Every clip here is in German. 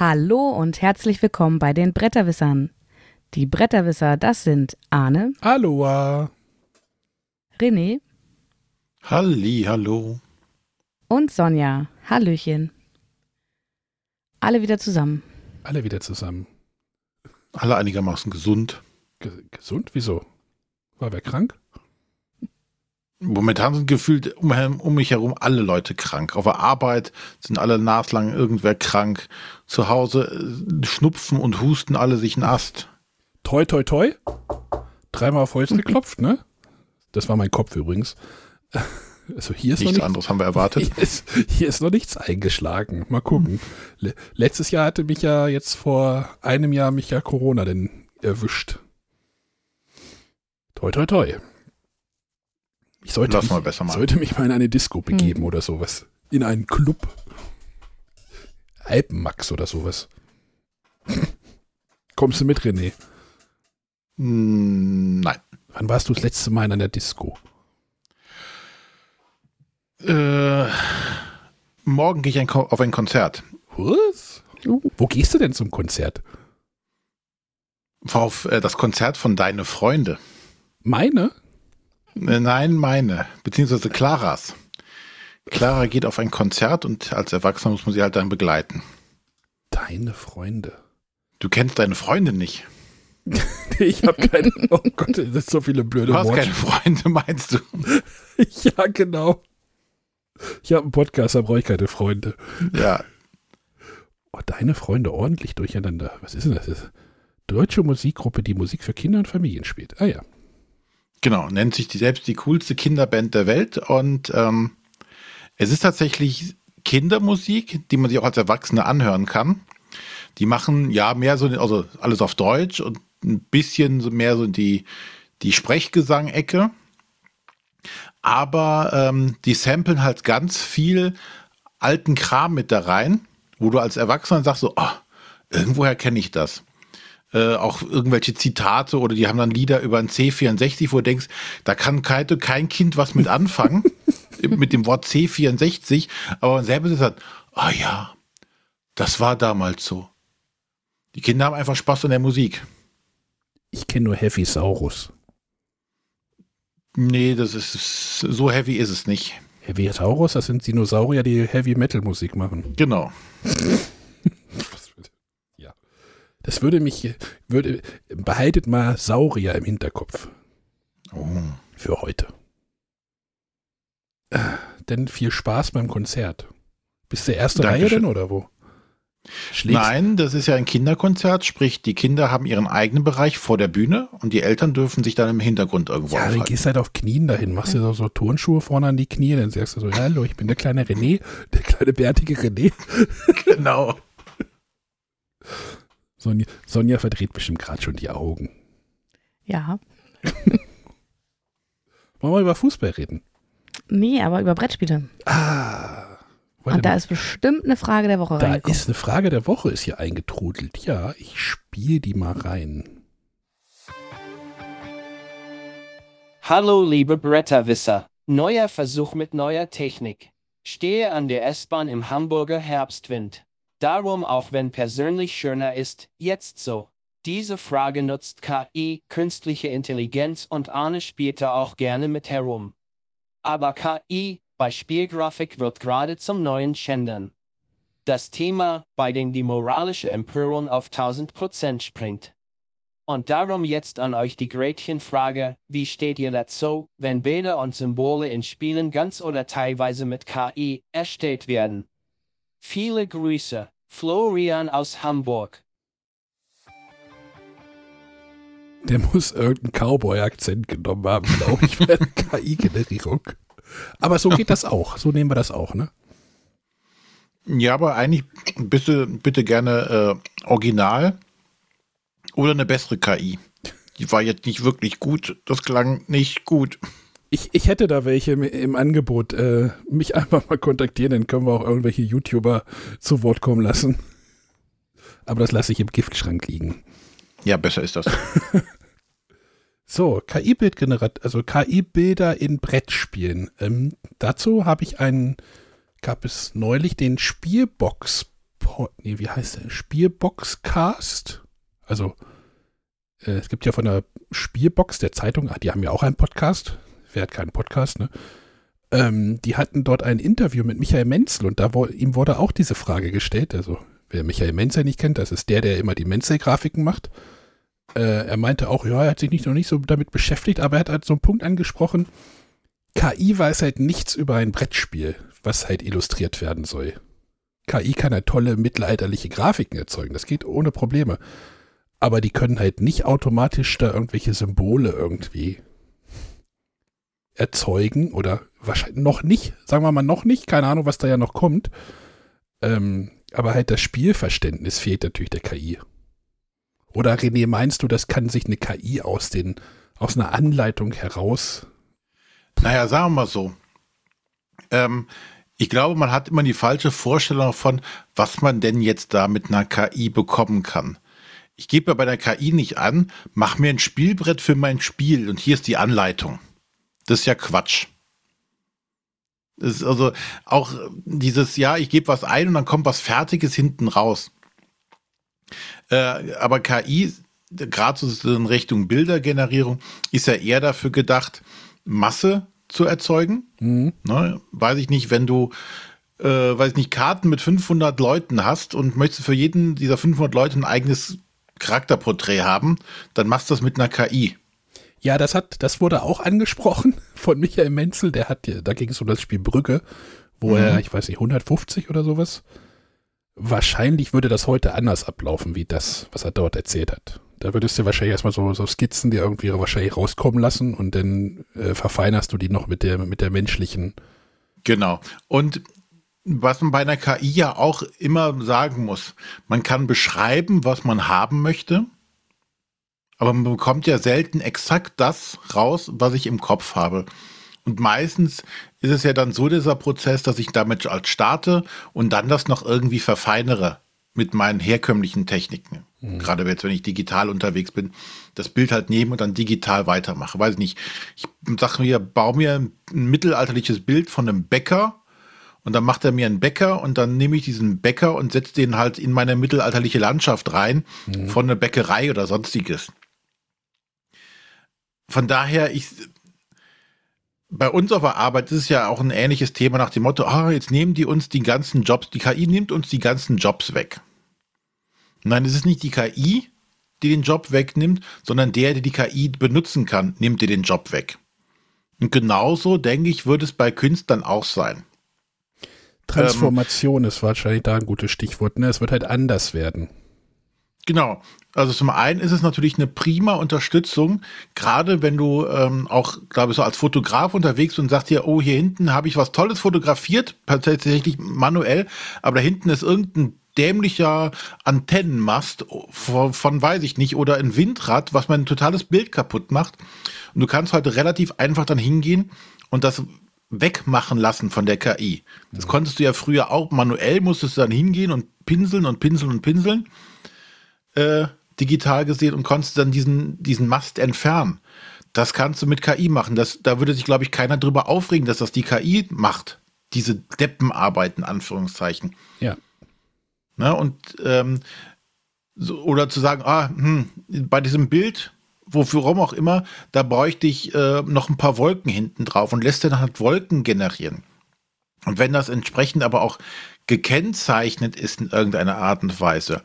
Hallo und herzlich willkommen bei den Bretterwissern. Die Bretterwisser, das sind Arne, Aloha. René Halli, hallo. und Sonja. Hallöchen. Alle wieder zusammen. Alle wieder zusammen. Alle einigermaßen gesund. Ge gesund? Wieso? War wer krank? Momentan sind gefühlt um, um mich herum alle Leute krank. Auf der Arbeit sind alle naslang irgendwer krank. Zu Hause äh, schnupfen und husten alle sich einen Ast. Toi, toi, toi. Dreimal auf Holz geklopft, ne? Das war mein Kopf übrigens. Also hier ist noch Nichts nichts, anderes haben wir erwartet. hier ist, hier ist noch nichts eingeschlagen. Mal gucken. Le letztes Jahr hatte mich ja jetzt vor einem Jahr mich ja Corona denn erwischt. Toi, toi, toi. Ich sollte, Lass mich, mal besser sollte mich mal in eine Disco begeben oder sowas. In einen Club. Alpenmax oder sowas. Kommst du mit, René? Mm, Nein. Wann warst du das letzte Mal in einer Disco? Äh, morgen gehe ich ein auf ein Konzert. Was? Uh. Wo gehst du denn zum Konzert? Auf äh, das Konzert von Deine Freunde. Meine? Äh, Nein, meine. Beziehungsweise Claras. Clara geht auf ein Konzert und als Erwachsener muss man sie halt dann begleiten. Deine Freunde. Du kennst deine Freunde nicht. Ich habe keine. Oh Gott, das sind so viele blöde Du hast Worte. keine Freunde, meinst du? Ja, genau. Ich habe einen Podcast, da brauche ich keine Freunde. Ja, Oh, deine Freunde ordentlich durcheinander. Was ist denn das? das? ist Deutsche Musikgruppe, die Musik für Kinder und Familien spielt. Ah ja. Genau, nennt sich die selbst die coolste Kinderband der Welt und ähm, es ist tatsächlich Kindermusik, die man sich auch als Erwachsene anhören kann. Die machen ja mehr so, also alles auf Deutsch und ein bisschen mehr so die, die Sprechgesang-Ecke. Aber ähm, die samplen halt ganz viel alten Kram mit da rein, wo du als Erwachsener sagst so, oh, irgendwoher kenne ich das äh, auch irgendwelche Zitate oder die haben dann Lieder über ein C64, wo du denkst, da kann kein, kein Kind was mit anfangen, mit dem Wort C64, aber man selber sagt, ah ja, das war damals so. Die Kinder haben einfach Spaß an der Musik. Ich kenne nur Heavy Saurus. Nee, das ist so heavy ist es nicht. Heavy Saurus, das sind Dinosaurier, die Heavy Metal Musik machen. Genau. Das würde mich, würde, behaltet mal Saurier im Hinterkopf Oh. für heute. Äh, Denn viel Spaß beim Konzert. Bist du erste Reihe Dankeschön. denn oder wo? Schlägst, Nein, das ist ja ein Kinderkonzert, sprich, die Kinder haben ihren eigenen Bereich vor der Bühne und die Eltern dürfen sich dann im Hintergrund irgendwo Ja, dann aufhalten. gehst halt auf Knien dahin, machst dir so, so Turnschuhe vorne an die Knie, dann sagst du so, hallo, ich bin der kleine René, der kleine bärtige René. Genau. Sonja, Sonja verdreht bestimmt gerade schon die Augen. Ja. Wollen wir über Fußball reden? Nee, aber über Brettspiele. Ah. Und da mal. ist bestimmt eine Frage der Woche da ist eine Frage der Woche, ist hier eingetrudelt. Ja, ich spiele die mal rein. Hallo liebe Bretterwisser. Neuer Versuch mit neuer Technik. Stehe an der S-Bahn im Hamburger Herbstwind. Darum auch wenn persönlich schöner ist, jetzt so. Diese Frage nutzt KI, künstliche Intelligenz und Arne spielt da auch gerne mit herum. Aber KI bei Spielgrafik wird gerade zum neuen Schändern. Das Thema, bei dem die moralische Empörung auf 1000% springt. Und darum jetzt an euch die Gretchenfrage, wie steht ihr dazu, wenn Bilder und Symbole in Spielen ganz oder teilweise mit KI erstellt werden? Viele Grüße, Florian aus Hamburg. Der muss irgendeinen Cowboy-Akzent genommen haben, glaube ich, bei der KI-Generierung. Aber so geht das auch. So nehmen wir das auch, ne? Ja, aber eigentlich bitte, bitte gerne äh, original oder eine bessere KI. Die war jetzt nicht wirklich gut. Das klang nicht gut. Ich, ich hätte da welche im, Angebot. Äh, mich einfach mal kontaktieren, dann können wir auch irgendwelche YouTuber zu Wort kommen lassen. Aber das lasse ich im Giftschrank liegen. Ja, besser ist das. So, KI-Bildgenerat, also KI-Bilder in Brettspielen. Ähm, dazu habe ich einen, gab es neulich den Spielbox nee, wie heißt der? Spielboxcast. Also, äh, es gibt ja von der Spielbox der Zeitung, ah, die haben ja auch einen Podcast. Wer hat keinen Podcast, ne? Ähm, die hatten dort ein Interview mit Michael Menzel und da wo, ihm wurde auch diese Frage gestellt. Also, wer Michael Menzel nicht kennt, das ist der, der immer die Menzel-Grafiken macht. Äh, er meinte auch, ja, er hat sich nicht noch nicht so damit beschäftigt, aber er hat halt so einen Punkt angesprochen. KI weiß halt nichts über ein Brettspiel, was halt illustriert werden soll. KI kann halt tolle mittelalterliche Grafiken erzeugen, das geht ohne Probleme. Aber die können halt nicht automatisch da irgendwelche Symbole irgendwie erzeugen oder wahrscheinlich noch nicht, sagen wir mal noch nicht, keine Ahnung, was da ja noch kommt. Ähm, aber halt das Spielverständnis fehlt natürlich der KI. Oder René, meinst du, das kann sich eine KI aus, den, aus einer Anleitung heraus? Naja, sagen wir mal so. Ähm, ich glaube, man hat immer die falsche Vorstellung davon, was man denn jetzt da mit einer KI bekommen kann. Ich gebe bei der KI nicht an, mach mir ein Spielbrett für mein Spiel und hier ist die Anleitung. Das ist ja Quatsch. Das ist also auch dieses, ja, ich gebe was ein und dann kommt was Fertiges hinten raus. Äh, aber KI, gerade so in Richtung Bildergenerierung, ist ja eher dafür gedacht, Masse zu erzeugen. Mhm. Ne, weiß ich nicht, wenn du äh, weiß ich nicht, Karten mit 500 Leuten hast und möchtest für jeden dieser 500 Leute ein eigenes Charakterporträt haben, dann machst du das mit einer KI. Ja, das hat, das wurde auch angesprochen von Michael Menzel, der hat, da ging es um das Spiel Brücke, wo mhm. er, ich weiß nicht, 150 oder sowas Wahrscheinlich würde das heute anders ablaufen, wie das, was er dort erzählt hat. Da würdest du wahrscheinlich erstmal so, so Skizzen, die irgendwie wahrscheinlich rauskommen lassen und dann äh, verfeinerst du die noch mit der, mit der menschlichen. Genau. Und was man bei einer KI ja auch immer sagen muss, man kann beschreiben, was man haben möchte, aber man bekommt ja selten exakt das raus, was ich im Kopf habe. Und meistens ist es ja dann so dieser Prozess, dass ich damit als starte und dann das noch irgendwie verfeinere mit meinen herkömmlichen Techniken. Mhm. Gerade jetzt, wenn ich digital unterwegs bin, das Bild halt nehmen und dann digital weitermache. Weiß ich nicht. Ich sage mir, baue mir ein mittelalterliches Bild von einem Bäcker und dann macht er mir einen Bäcker und dann nehme ich diesen Bäcker und setze den halt in meine mittelalterliche Landschaft rein mhm. von einer Bäckerei oder sonstiges. Von daher, ich, bei uns auf der Arbeit ist es ja auch ein ähnliches Thema nach dem Motto, ah, jetzt nehmen die uns die ganzen Jobs, die KI nimmt uns die ganzen Jobs weg. Nein, es ist nicht die KI, die den Job wegnimmt, sondern der, der die KI benutzen kann, nimmt dir den Job weg. Und genauso, denke ich, würde es bei Künstlern auch sein. Transformation ähm, ist wahrscheinlich da ein gutes Stichwort. Ne? Es wird halt anders werden. Genau. Also zum einen ist es natürlich eine prima Unterstützung, gerade wenn du ähm, auch, glaube ich, so als Fotograf unterwegs bist und sagst dir, oh, hier hinten habe ich was Tolles fotografiert, tatsächlich manuell, aber da hinten ist irgendein dämlicher Antennenmast von, von, weiß ich nicht, oder ein Windrad, was mein totales Bild kaputt macht. Und du kannst heute relativ einfach dann hingehen und das wegmachen lassen von der KI. Das konntest du ja früher auch manuell, musstest du dann hingehen und pinseln und pinseln und pinseln äh, digital gesehen und konntest dann diesen, diesen Mast entfernen. Das kannst du mit KI machen. Das, da würde sich, glaube ich, keiner drüber aufregen, dass das die KI macht. Diese Deppenarbeiten, Anführungszeichen. Ja. Na, und ähm, so, oder zu sagen, ah, hm, bei diesem Bild, wofür auch immer, da bräuchte ich äh, noch ein paar Wolken hinten drauf und lässt dann halt Wolken generieren. Und wenn das entsprechend aber auch gekennzeichnet ist in irgendeiner Art und Weise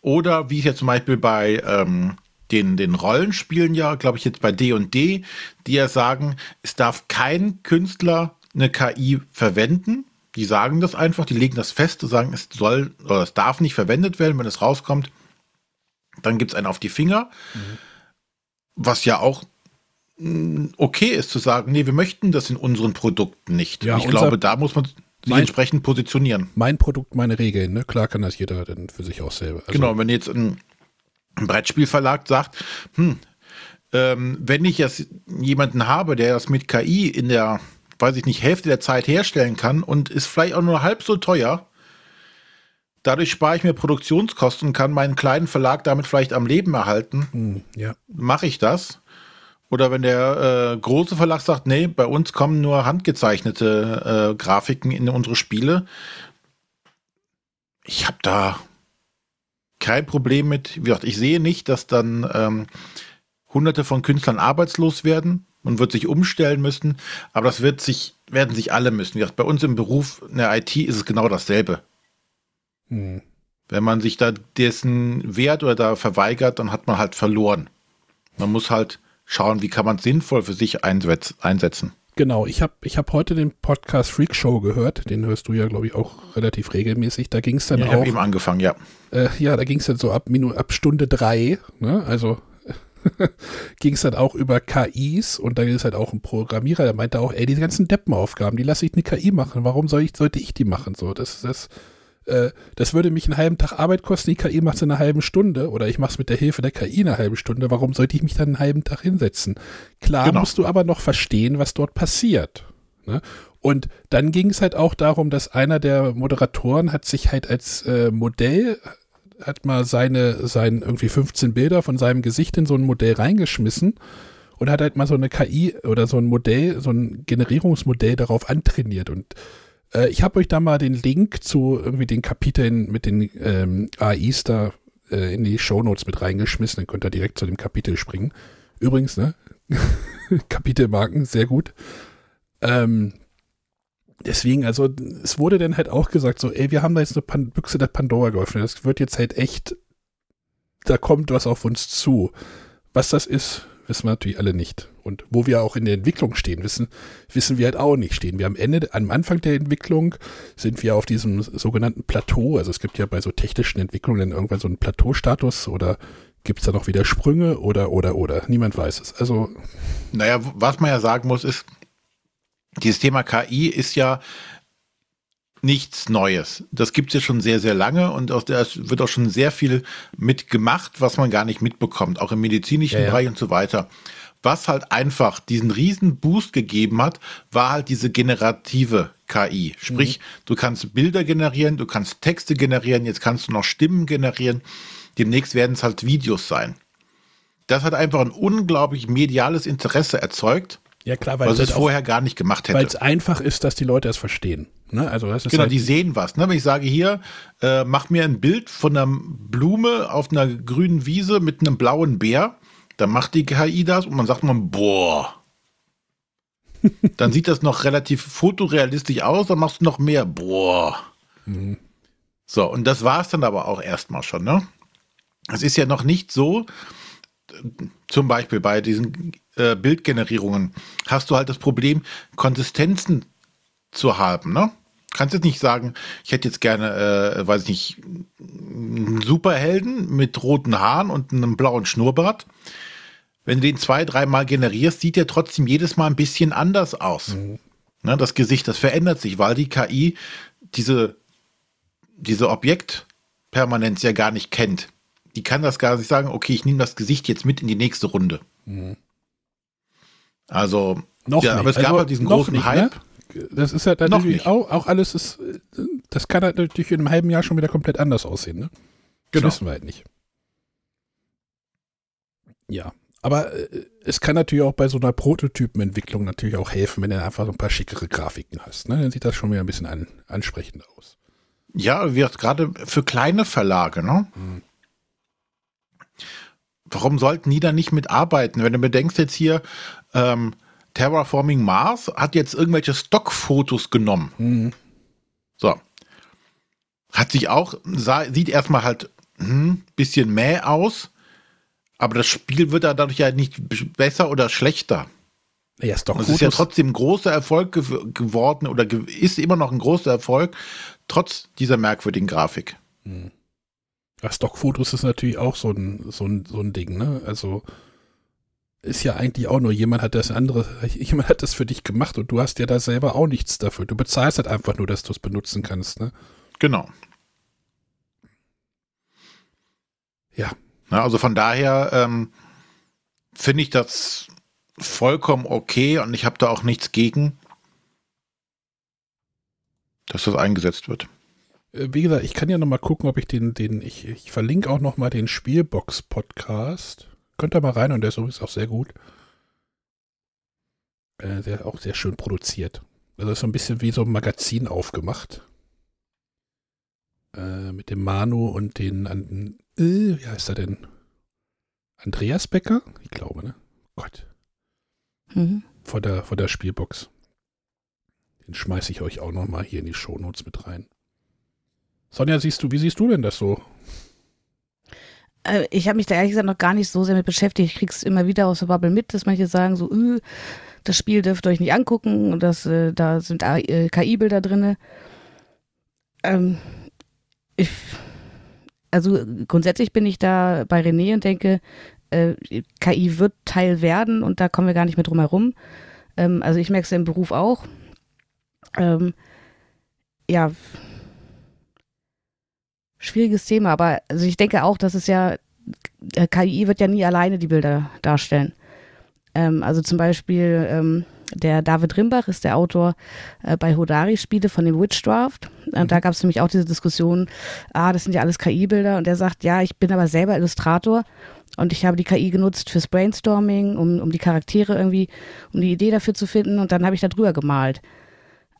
oder wie es ja zum Beispiel bei ähm, den, den Rollenspielen ja, glaube ich, jetzt bei D&D, &D, die ja sagen, es darf kein Künstler eine KI verwenden. Die sagen das einfach, die legen das fest und sagen, es soll oder es darf nicht verwendet werden, wenn es rauskommt. Dann gibt es einen auf die Finger. Mhm. Was ja auch mm, okay ist zu sagen, nee, wir möchten das in unseren Produkten nicht. Ja, ich glaube, da muss man sich mein, entsprechend positionieren. Mein Produkt, meine Regeln, ne? Klar kann das jeder dann für sich auch selber. Also genau, wenn jetzt ein, ein Brettspielverlag sagt, hm, ähm, wenn ich jetzt jemanden habe, der das mit KI in der, weiß ich nicht, Hälfte der Zeit herstellen kann und ist vielleicht auch nur halb so teuer, dadurch spare ich mir Produktionskosten und kann meinen kleinen Verlag damit vielleicht am Leben erhalten. Hm, ja. Mache ich das? Oder wenn der äh, große Verlag sagt, nee, bei uns kommen nur handgezeichnete äh, Grafiken in unsere Spiele. ich habe da kein Problem mit. Wie gesagt, ich sehe nicht, dass dann ähm, hunderte von Künstlern arbeitslos werden. Man wird sich umstellen müssen, aber das wird sich, werden sich alle müssen. Wie gesagt, bei uns im Beruf in der IT ist es genau dasselbe. Hm. Wenn man sich da dessen wehrt oder da verweigert, dann hat man halt verloren. Man muss halt schauen, wie kann man es sinnvoll für sich einsetzen. Genau, ich habe ich hab heute den Podcast Freak Show gehört, den hörst du ja, glaube ich, auch relativ regelmäßig. Da ging es dann ja, auch. Ich habe eben angefangen, ja. Äh, ja, da ging es dann so ab, Minu, ab Stunde drei, ne? also ging es dann auch über KIs und da ist halt auch ein Programmierer, der meinte auch, ey, diese ganzen Deppenaufgaben, die lasse ich eine KI machen, warum soll ich, sollte ich die machen? So, das, das, äh, das würde mich einen halben Tag Arbeit kosten, die KI macht es in einer halben Stunde oder ich mache es mit der Hilfe der KI in einer halben Stunde. Warum sollte ich mich dann einen halben Tag hinsetzen? Klar genau. musst du aber noch verstehen, was dort passiert. Ne? Und dann ging es halt auch darum, dass einer der Moderatoren hat sich halt als äh, Modell hat mal seine, sein irgendwie 15 Bilder von seinem Gesicht in so ein Modell reingeschmissen und hat halt mal so eine KI oder so ein Modell, so ein Generierungsmodell darauf antrainiert und äh, ich habe euch da mal den Link zu irgendwie den Kapiteln mit den ähm, AIs da äh, in die Shownotes mit reingeschmissen. Dann könnt ihr direkt zu dem Kapitel springen. Übrigens, ne? Kapitelmarken, sehr gut. Ähm, deswegen, also, es wurde dann halt auch gesagt, so, ey, wir haben da jetzt eine Pan Büchse der Pandora geöffnet. Das wird jetzt halt echt, da kommt was auf uns zu. Was das ist, wissen wir natürlich alle nicht. Und wo wir auch in der Entwicklung stehen, wissen, wissen wir halt auch nicht stehen. Wir am Ende, am Anfang der Entwicklung sind wir auf diesem sogenannten Plateau. Also es gibt ja bei so technischen Entwicklungen irgendwann so einen Plateaustatus oder gibt es da noch wieder Sprünge oder, oder, oder? Niemand weiß es. Also. Naja, was man ja sagen muss, ist, dieses Thema KI ist ja nichts Neues. Das gibt es ja schon sehr, sehr lange und aus der wird auch schon sehr viel mitgemacht, was man gar nicht mitbekommt, auch im medizinischen ja, ja. Bereich und so weiter. Was halt einfach diesen riesen Boost gegeben hat, war halt diese generative KI. Sprich, mhm. du kannst Bilder generieren, du kannst Texte generieren, jetzt kannst du noch Stimmen generieren. Demnächst werden es halt Videos sein. Das hat einfach ein unglaublich mediales Interesse erzeugt ja, klar, weil es vorher gar nicht gemacht hätte. Weil es einfach ist, dass die Leute es verstehen. Ne? Also das ist genau, halt die sehen was. Ne? Wenn ich sage hier, äh, mach mir ein Bild von einer Blume auf einer grünen Wiese mit einem blauen Bär, dann macht die KI das und man sagt man, boah. dann sieht das noch relativ fotorealistisch aus, dann machst du noch mehr, boah. Mhm. So, und das war es dann aber auch erstmal schon. Ne? Es ist ja noch nicht so, zum Beispiel bei diesen äh, Bildgenerierungen hast du halt das Problem, Konsistenzen zu haben. Ne? Kannst jetzt nicht sagen, ich hätte jetzt gerne, äh, weiß ich nicht, einen Superhelden mit roten Haaren und einem blauen Schnurrbart. Wenn du den zwei, dreimal generierst, sieht der trotzdem jedes Mal ein bisschen anders aus. Mhm. Ne, das Gesicht, das verändert sich, weil die KI diese, diese Objektpermanenz ja gar nicht kennt. Die kann das gar nicht sagen, okay, ich nehme das Gesicht jetzt mit in die nächste Runde. Mhm. Also, noch ja, nicht. aber es gab also, halt diesen großen nicht, ne? Hype. Ne? Das ist halt natürlich auch, auch alles, ist, das kann halt natürlich in einem halben Jahr schon wieder komplett anders aussehen. Ne? Das genau. wissen wir halt nicht. Ja, aber äh, es kann natürlich auch bei so einer Prototypenentwicklung natürlich auch helfen, wenn du einfach so ein paar schickere Grafiken hast. Ne? Dann sieht das schon wieder ein bisschen an, ansprechend aus. Ja, wird gerade für kleine Verlage, ne? Hm. Warum sollten die da nicht mitarbeiten? Wenn du bedenkst jetzt hier, ähm, Terraforming Mars hat jetzt irgendwelche Stockfotos genommen. Mhm. So. Hat sich auch, sah, sieht erstmal halt ein hm, bisschen mäh aus, aber das Spiel wird dadurch ja nicht besser oder schlechter. Ja, Stockfotos. Es ist ja trotzdem ein großer Erfolg gew geworden oder ge ist immer noch ein großer Erfolg, trotz dieser merkwürdigen Grafik. Mhm. Ja, Stockfotos ist natürlich auch so ein, so ein, so ein Ding, ne? Also ist ja eigentlich auch nur jemand hat das andere, jemand hat das für dich gemacht und du hast ja da selber auch nichts dafür. Du bezahlst halt einfach nur, dass du es benutzen kannst, ne? Genau. Ja. Na, also von daher ähm, finde ich das vollkommen okay und ich habe da auch nichts gegen, dass das eingesetzt wird. Äh, wie gesagt, ich kann ja noch mal gucken, ob ich den, den, ich, ich verlinke auch noch mal den Spielbox-Podcast. Könnt ihr mal rein und der ist übrigens auch sehr gut. Äh, der auch sehr schön produziert. Also ist so ein bisschen wie so ein Magazin aufgemacht. äh, mit dem Manu und den, an, äh, wie heißt er denn? Andreas Becker? Ich glaube, ne? Gott. Mhm. Vor der, vor der Spielbox. Den schmeiße ich euch auch nochmal hier in die Shownotes mit rein. Sonja, siehst du, wie siehst du denn das so? Äh, ich habe mich da ehrlich gesagt noch gar nicht so sehr mit beschäftigt. Ich krieg's immer wieder aus der Bubble mit, dass manche sagen so, äh, das Spiel dürft ihr euch nicht angucken und das, äh, da sind äh, KI-Bilder drin. Ähm, ich, also grundsätzlich bin ich da bei René und denke, äh, KI wird Teil werden und da kommen wir gar nicht mehr drum herum. Ähm, also ich merke es ja im Beruf auch. Ähm, ja, schwieriges Thema, aber also ich denke auch, dass es ja, äh, KI wird ja nie alleine die Bilder darstellen. Ähm, also zum Beispiel ähm, der David Rimbach ist der Autor äh, bei Hodari-Spiele von dem Witch Draft. Und mhm. da gab es nämlich auch diese Diskussion, ah, das sind ja alles KI-Bilder. Und er sagt, ja, ich bin aber selber Illustrator und ich habe die KI genutzt fürs Brainstorming, um, um die Charaktere irgendwie, um die Idee dafür zu finden. Und dann habe ich da drüber gemalt.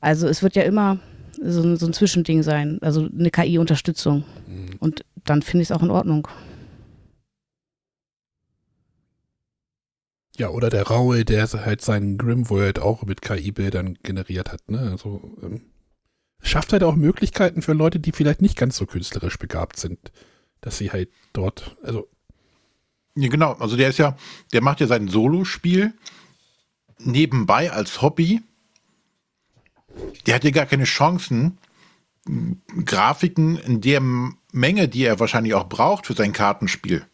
Also es wird ja immer so ein, so ein Zwischending sein, also eine KI-Unterstützung. Mhm. Und dann finde ich es auch in Ordnung. Ja, oder der Raue, der halt seinen Grimworld auch mit KI-Bildern generiert hat. Ne? Also ähm, schafft halt auch Möglichkeiten für Leute, die vielleicht nicht ganz so künstlerisch begabt sind, dass sie halt dort, also ja, genau. Also der ist ja, der macht ja sein Solospiel nebenbei als Hobby der hat ja gar keine Chancen, Grafiken in der Menge, die er wahrscheinlich auch braucht für sein Kartenspiel.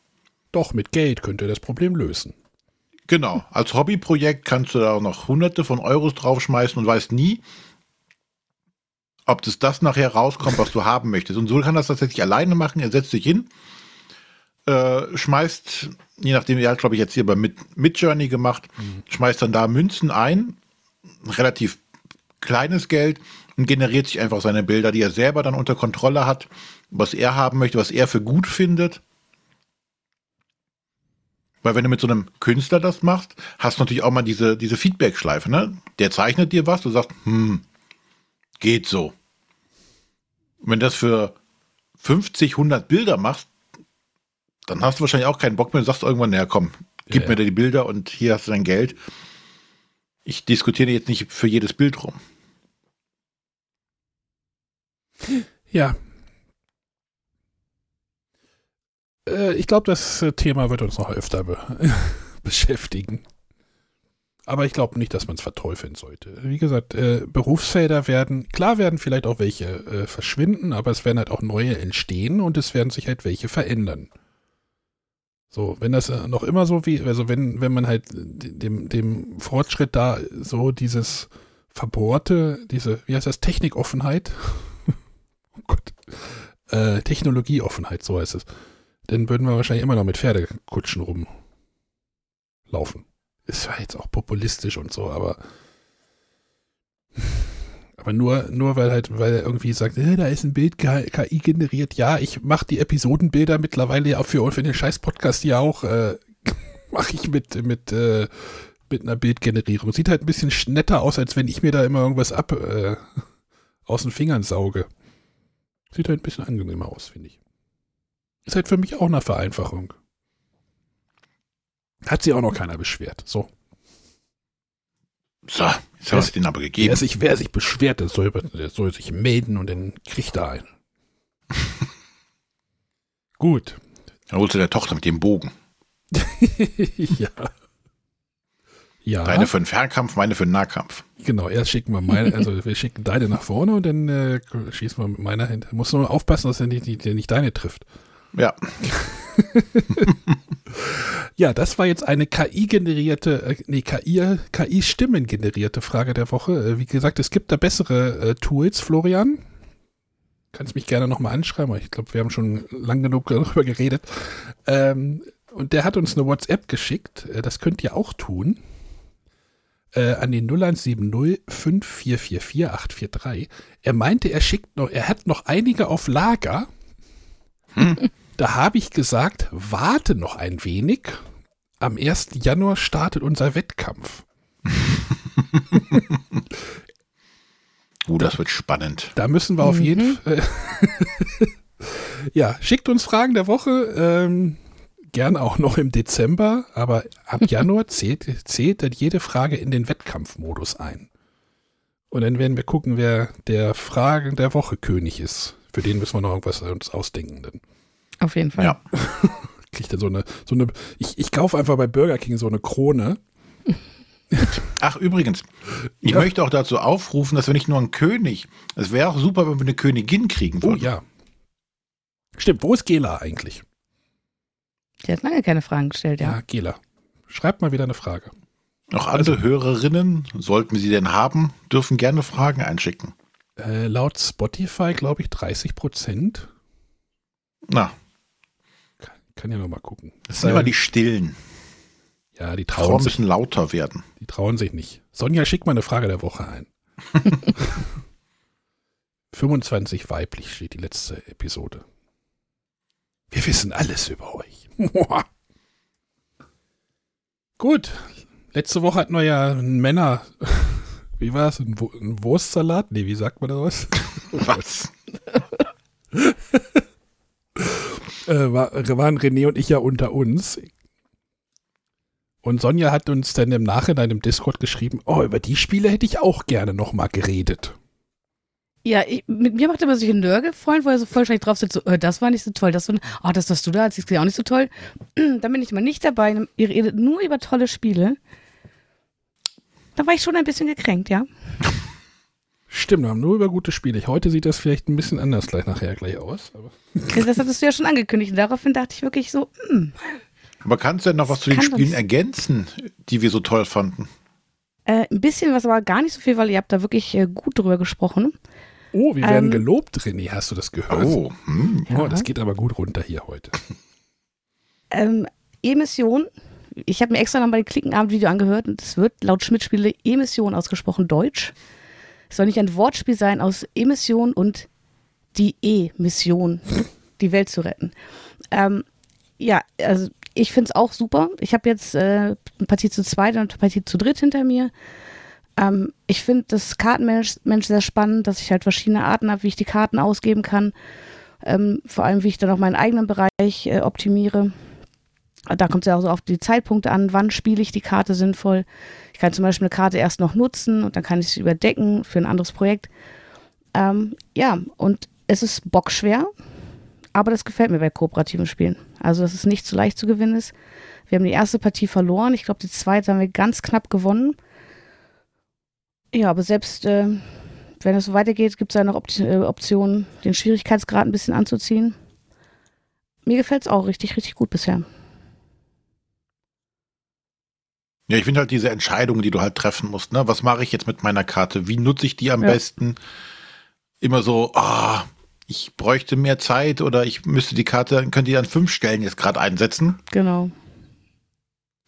Doch, mit Geld könnte er das Problem lösen. Genau, als Hobbyprojekt kannst du da auch noch hunderte von Euros draufschmeißen und weißt nie, ob das das nachher rauskommt, was du haben möchtest. Und so kann das tatsächlich alleine machen. Er setzt sich hin, äh, schmeißt, je nachdem, er hat, glaube ich, jetzt hier bei Mid, Mid Journey gemacht, mhm. schmeißt dann da Münzen ein, relativ kleines Geld und generiert sich einfach seine Bilder, die er selber dann unter Kontrolle hat, was er haben möchte, was er für gut findet. Weil wenn du mit so einem Künstler das machst, hast du natürlich auch mal diese, diese Feedback-Schleife, ne? Der zeichnet dir was, du sagst, hm, geht so. Und wenn du das für 50, 100 Bilder machst, dann hast du wahrscheinlich auch keinen Bock mehr. Du sagst irgendwann, naja, komm, gib ja, mir ja. die Bilder und hier hast du dein Geld. Ich diskutiere jetzt nicht für jedes Bild rum. Ja. Äh, ich glaube, das äh, Thema wird uns noch öfter be beschäftigen. Aber ich glaube nicht, dass man es verteufeln sollte. Wie gesagt, äh, Berufsfelder werden, klar werden vielleicht auch welche äh, verschwinden, aber es werden halt auch neue entstehen und es werden sich halt welche verändern. So, wenn das äh, noch immer so wie, also wenn, wenn man halt dem, dem Fortschritt da so dieses verbohrte, diese, wie heißt das, Technikoffenheit, oh Gott, äh, Technologieoffenheit, so heißt es, dann würden wir wahrscheinlich immer noch mit Pferdekutschen rumlaufen. Ist ja jetzt auch populistisch und so, aber aber nur, nur weil halt, weil er irgendwie sagt, äh, da ist ein Bild KI generiert. Ja, ich mache die Episodenbilder mittlerweile ja für, für den scheiß Podcast ja auch, äh, mache ich mit, mit, äh, mit einer Bildgenerierung. Sieht halt ein bisschen netter aus, als wenn ich mir da immer irgendwas ab äh, aus den Fingern sauge. Sieht halt ein bisschen angenehmer aus, finde ich. Ist halt für mich auch eine Vereinfachung. Hat sich auch noch keiner beschwert. So. So, jetzt habe ich den aber gegeben. Wer sich, wer sich beschwert, der soll, der soll sich melden und dann kriegt er einen. Gut. Dann holst du der Tochter mit dem Bogen. ja. Ja. Deine für den Fernkampf, meine für den Nahkampf. Genau, erst schicken wir meine, also wir schicken deine nach vorne und dann äh, schießen wir mit meiner hin. Muss nur aufpassen, dass er nicht, nicht, nicht deine trifft. Ja. ja, das war jetzt eine KI-generierte, äh, nee, KI, KI-Stimmen generierte Frage der Woche. Äh, wie gesagt, es gibt da bessere äh, Tools, Florian. Kannst mich gerne nochmal anschreiben, ich glaube, wir haben schon lang genug darüber geredet. Ähm, und der hat uns eine WhatsApp geschickt, äh, das könnt ihr auch tun. Äh, an den 0170 5444 843. Er meinte, er schickt noch, er hat noch einige auf Lager. Hm. Da habe ich gesagt, warte noch ein wenig. Am 1. Januar startet unser Wettkampf. Uh, das wird spannend. Da müssen wir auf Mhm. jeden Fall. ja, schickt uns Fragen der Woche. Ähm, gern auch noch im Dezember, aber ab Januar zählt, zählt dann jede Frage in den Wettkampfmodus ein. Und dann werden wir gucken, wer der Fragen der Woche König ist. Für den müssen wir noch irgendwas uns ausdenken. Dann Auf jeden Fall. Ja. kriegt er so eine, so eine, ich, ich kaufe einfach bei Burger King so eine Krone. Ach, übrigens, ich Ja. möchte auch dazu aufrufen, dass wir nicht nur einen König, es wäre auch super, wenn wir eine Königin kriegen Oh würden. ja. Stimmt, wo ist Gela eigentlich? Die hat lange keine Fragen gestellt, Ja, ja. Gela. Schreibt mal wieder eine Frage. Auch andere Hörerinnen, sollten wir sie denn haben, dürfen gerne Fragen einschicken. Äh, laut Spotify, glaube ich, 30 Prozent. Na, Kann, kann ja noch mal gucken. das sind immer die Stillen. ja, die Frauen trauen, sich, müssen lauter werden. die trauen sich nicht. Sonja, schick mal eine Frage der Woche ein. 25 weiblich steht die letzte Episode. Wir wissen alles über euch. Gut. Letzte Woche hatten wir ja einen Männer. Wie war es? Ein, Wu- ein Wurstsalat? Nee, wie sagt man da was? Was? äh, war, waren René und ich ja unter uns. Und Sonja hat uns dann im Nachhinein im Discord geschrieben, oh, über die Spiele hätte ich auch gerne nochmal geredet. Ja, ich, mit mir macht er immer sich ein Nörgelfreund, wo er so voll schlecht drauf sitzt, so, äh, das war nicht so toll, das war, oh, das hast du da, das ist ja auch nicht so toll. Dann bin ich mal nicht dabei, ihr redet nur über tolle Spiele. Da war ich schon ein bisschen gekränkt, ja. Stimmt, wir haben nur über gute Spiele. Heute sieht das vielleicht ein bisschen anders gleich nachher gleich aus. Aber Das hattest du ja schon angekündigt. Und daraufhin dachte ich wirklich so, hm, Aber kannst du denn noch was zu den Spielen uns- ergänzen, die wir so toll fanden? äh, ein bisschen was, aber gar nicht so viel, weil ihr habt da wirklich äh, gut drüber gesprochen. Oh, wir werden Ähm, gelobt, René. Hast du das gehört? Oh, hm. Oh, Ja. das geht aber gut runter hier heute. Ähm, E-Mission, ich habe mir extra noch mal den Klickenabend-Video angehört und es wird laut Schmidt-Spiele E-Mission ausgesprochen Deutsch. Es soll nicht ein Wortspiel sein aus Emission und die E-Mission, die Welt zu retten. Ähm, ja, also ich finde es auch super. Ich habe jetzt äh, eine Partie zu zweit und eine Partie zu dritt hinter mir. Ähm, ich finde das Kartenmensch sehr spannend, dass ich halt verschiedene Arten habe, wie ich die Karten ausgeben kann. Ähm, vor allem, wie ich dann auch meinen eigenen Bereich äh, optimiere. Da kommt es ja auch so auf die Zeitpunkte an, wann spiele ich die Karte sinnvoll. Ich kann zum Beispiel eine Karte erst noch nutzen und dann kann ich sie überdecken für ein anderes Projekt. Ähm, ja, und es ist bockschwer, aber das gefällt mir bei kooperativen Spielen. Also, dass es nicht so leicht zu gewinnen ist. Wir haben die erste Partie verloren. Ich glaube, die zweite haben wir ganz knapp gewonnen. Ja, aber selbst äh, wenn es so weitergeht, gibt es ja noch Opt äh, Optionen, den Schwierigkeitsgrad ein bisschen anzuziehen. Mir gefällt es auch richtig, richtig gut bisher. Ja, ich finde halt diese Entscheidungen, die du halt treffen musst. Ne? Was mache ich jetzt mit meiner Karte? Wie nutze ich die am Ja. besten? Immer so, ah, ich bräuchte mehr Zeit oder ich müsste die Karte, könnte die an fünf Stellen jetzt gerade einsetzen. Genau.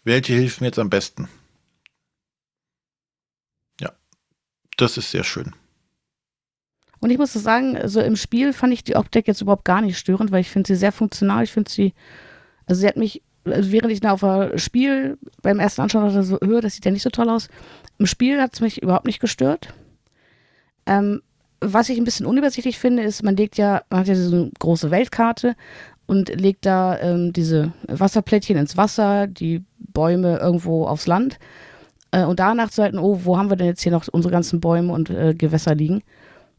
Welche hilft mir jetzt am besten? Ja, das ist sehr schön. Und ich muss so sagen, also im Spiel fand ich die Optik jetzt überhaupt gar nicht störend, weil ich finde sie sehr funktional. Ich finde sie, also sie hat mich, also während ich auf das Spiel beim ersten Anschauen dachte, so, höre, das sieht ja nicht so toll aus. Im Spiel hat es mich überhaupt nicht gestört. Ähm, was ich ein bisschen unübersichtlich finde, ist, man legt ja, man hat ja diese große Weltkarte und legt da ähm, diese Wasserplättchen ins Wasser, die Bäume irgendwo aufs Land. Äh, und danach zu halten, oh, wo haben wir denn jetzt hier noch unsere ganzen Bäume und äh, Gewässer liegen?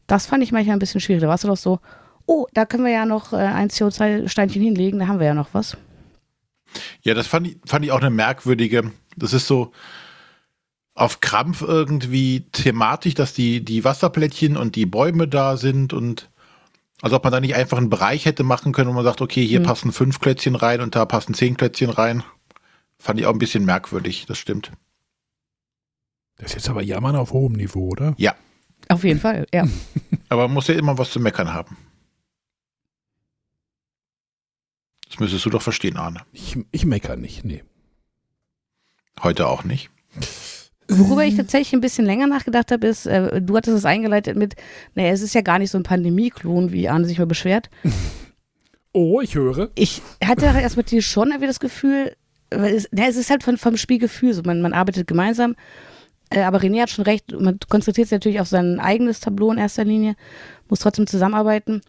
Das fand ich manchmal ein bisschen schwierig. Da warst du doch so, oh, da können wir ja noch äh, ein CO2-Steinchen hinlegen, da haben wir ja noch was. Ja, das fand ich, fand ich auch eine merkwürdige, das ist so auf Krampf irgendwie thematisch, dass die, die Wasserplättchen und die Bäume da sind und also ob man da nicht einfach einen Bereich hätte machen können, wo man sagt, okay, hier Hm. passen fünf Klötzchen rein und da passen zehn Klötzchen rein. Fand ich auch ein bisschen merkwürdig, das stimmt. Das ist jetzt aber Jammern auf hohem Niveau, oder? Auf jeden Fall, ja. Aber man muss ja immer was zu meckern haben. Das müsstest du doch verstehen, Arne. Ich, ich meckere nicht, nee. Heute auch nicht. Worüber ich tatsächlich ein bisschen länger nachgedacht habe, ist, äh, du hattest es eingeleitet mit, naja, es ist ja gar nicht so ein Pandemie-Klon, wie Arne sich mal beschwert. Oh, ich höre. Ich hatte erst mit dir schon irgendwie das Gefühl, weil es, na, es ist halt von, vom Spielgefühl so, man, man arbeitet gemeinsam. Äh, aber René hat schon recht, man konzentriert sich natürlich auf sein eigenes Tableau in erster Linie, muss trotzdem zusammenarbeiten.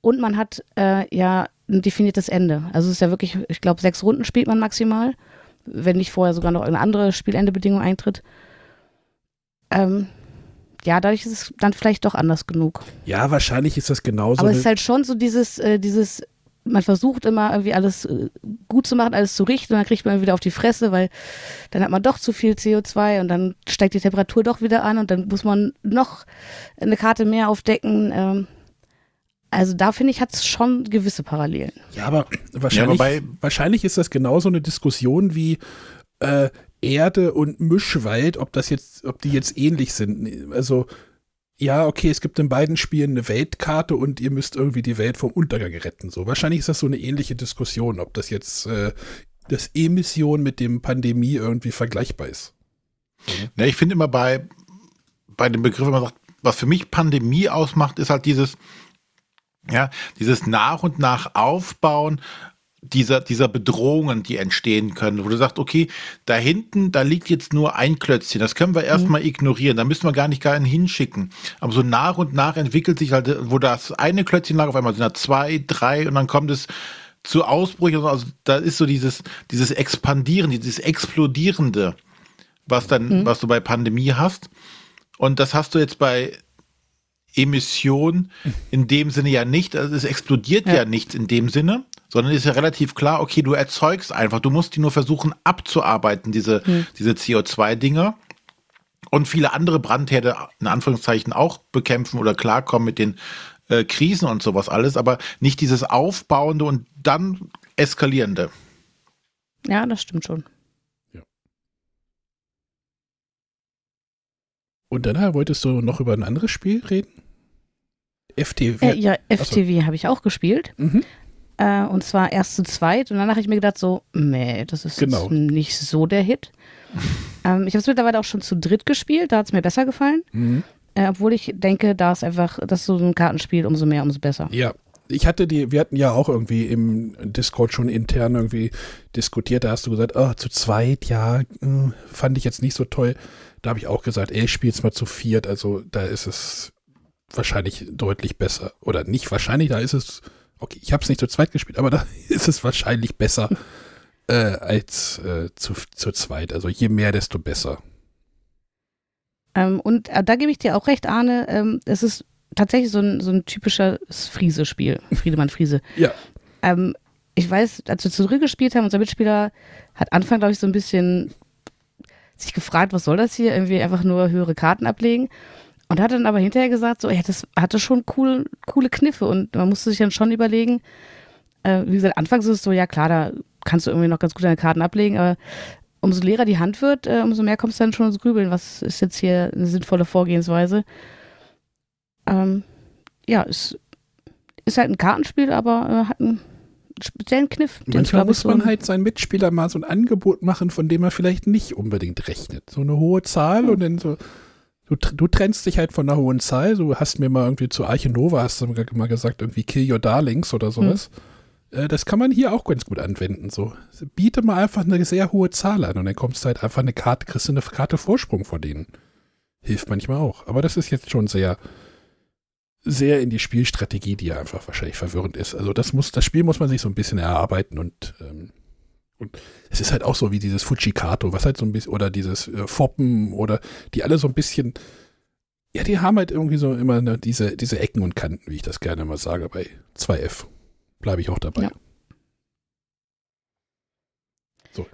Und man hat äh, ja ein definiertes Ende. Also es ist ja wirklich, ich glaube, sechs Runden spielt man maximal, wenn nicht vorher sogar noch eine andere Spielendebedingung eintritt. Ähm, ja, dadurch ist es dann vielleicht doch anders genug. Ja, wahrscheinlich ist das genauso. Aber es ist halt schon so dieses, äh, dieses, man versucht immer irgendwie alles äh, gut zu machen, alles zu richten und dann kriegt man wieder auf die Fresse, weil dann hat man doch zu viel CO2 und dann steigt die Temperatur doch wieder an und dann muss man noch eine Karte mehr aufdecken. Ähm, also da finde ich, hat es schon gewisse Parallelen. Ja, aber wahrscheinlich, Ja, wobei- wahrscheinlich ist das genauso eine Diskussion wie äh, Erde und Mischwald, ob das jetzt, ob die jetzt ähnlich sind. Also, ja, okay, es gibt in beiden Spielen eine Weltkarte und ihr müsst irgendwie die Welt vom Untergang retten. So, wahrscheinlich ist das so eine ähnliche Diskussion, ob das jetzt äh, das Emission mit dem Pandemie irgendwie vergleichbar ist. Ja, ich finde immer bei, bei dem Begriff, wenn man sagt, was für mich Pandemie ausmacht, ist halt dieses, ja, dieses nach und nach Aufbauen dieser, dieser Bedrohungen, die entstehen können, wo du sagst, okay, da hinten, da liegt jetzt nur ein Klötzchen, das können wir erstmal ignorieren, da müssen wir gar nicht gar hinschicken. Aber so nach und nach entwickelt sich halt, wo das eine Klötzchen lag, auf einmal sind da zwei, drei und dann kommt es zu Ausbrüchen. Also da ist so dieses, dieses Expandieren, dieses Explodierende, was dann, was du bei Pandemie hast. Und das hast du jetzt bei Emission in dem Sinne ja nicht. Also es explodiert ja, Ja. nichts in dem Sinne, sondern ist ja relativ klar, okay, du erzeugst einfach, du musst die nur versuchen abzuarbeiten, diese, diese CO2-Dinger. Und viele andere Brandherde, in Anführungszeichen, auch bekämpfen oder klarkommen mit den äh, Krisen und sowas alles, aber nicht dieses Aufbauende und dann Eskalierende. Ja, das stimmt schon. Und danach wolltest du noch über ein anderes Spiel reden? FTW. Äh, ja, FTW habe ich auch gespielt. Mhm. Äh, und zwar erst zu zweit. Und danach habe ich mir gedacht, so, nee, das ist Genau. jetzt nicht so der Hit. ähm, ich habe es mittlerweile auch schon zu dritt gespielt. Da hat es mir besser gefallen. Mhm. Äh, obwohl ich denke, da ist einfach, das ist so ein Kartenspiel, umso mehr, umso besser. Ja, ich hatte die, wir hatten ja auch irgendwie im Discord schon intern irgendwie diskutiert, da hast du gesagt, oh, zu zweit, ja, äh, fand ich jetzt nicht so toll. Da habe ich auch gesagt, ey, ich spiel's mal zu viert, also da ist es wahrscheinlich deutlich besser. Oder nicht wahrscheinlich, da ist es, okay, ich habe es nicht zu zweit gespielt, aber da ist es wahrscheinlich besser äh, als äh, zu, zu zweit. Also je mehr, desto besser. Ähm, und äh, da gebe ich dir auch recht, Arne. Ähm, es ist tatsächlich so ein, so ein typisches Friese-Spiel. Friedemann Friese. Ja. Ähm, ich weiß, als wir zurück gespielt haben, unser Mitspieler hat Anfang, glaube ich, so ein bisschen sich gefragt, was soll das hier? Irgendwie einfach nur höhere Karten ablegen. Und hat dann aber hinterher gesagt, so, ja, das hatte schon cool, coole Kniffe und man musste sich dann schon überlegen, äh, wie gesagt, anfangs ist es so, ja klar, da kannst du irgendwie noch ganz gut deine Karten ablegen, aber umso leerer die Hand wird, äh, umso mehr kommst du dann schon ins Grübeln, was ist jetzt hier eine sinnvolle Vorgehensweise. Ähm, ja, es ist halt ein Kartenspiel, aber äh, hat einen speziellen Kniff. Manchmal muss so man halt seinen Mitspieler mal so ein Angebot machen, von dem er vielleicht nicht unbedingt rechnet. So eine hohe Zahl und dann so, du, du trennst dich halt von einer hohen Zahl. Du hast mir mal irgendwie zu Arche Nova, hast du mal gesagt, irgendwie Kill Your Darlings oder sowas. Äh, Das kann man hier auch ganz gut anwenden. So, biete mal einfach eine sehr hohe Zahl an und dann kommst du halt einfach eine Karte, kriegst du eine Karte Vorsprung vor denen. Hilft manchmal auch. Aber das ist jetzt schon sehr, sehr in die Spielstrategie, die ja einfach wahrscheinlich verwirrend ist. Also das muss, das Spiel muss man sich so ein bisschen erarbeiten und, ähm, und es ist halt auch so wie dieses Fujikato, was halt so ein bisschen, oder dieses äh, Foppen oder die alle so ein bisschen, ja, die haben halt irgendwie so immer ne, diese, diese Ecken und Kanten, wie ich das gerne mal sage, bei 2F. Bleibe ich auch dabei. Ja.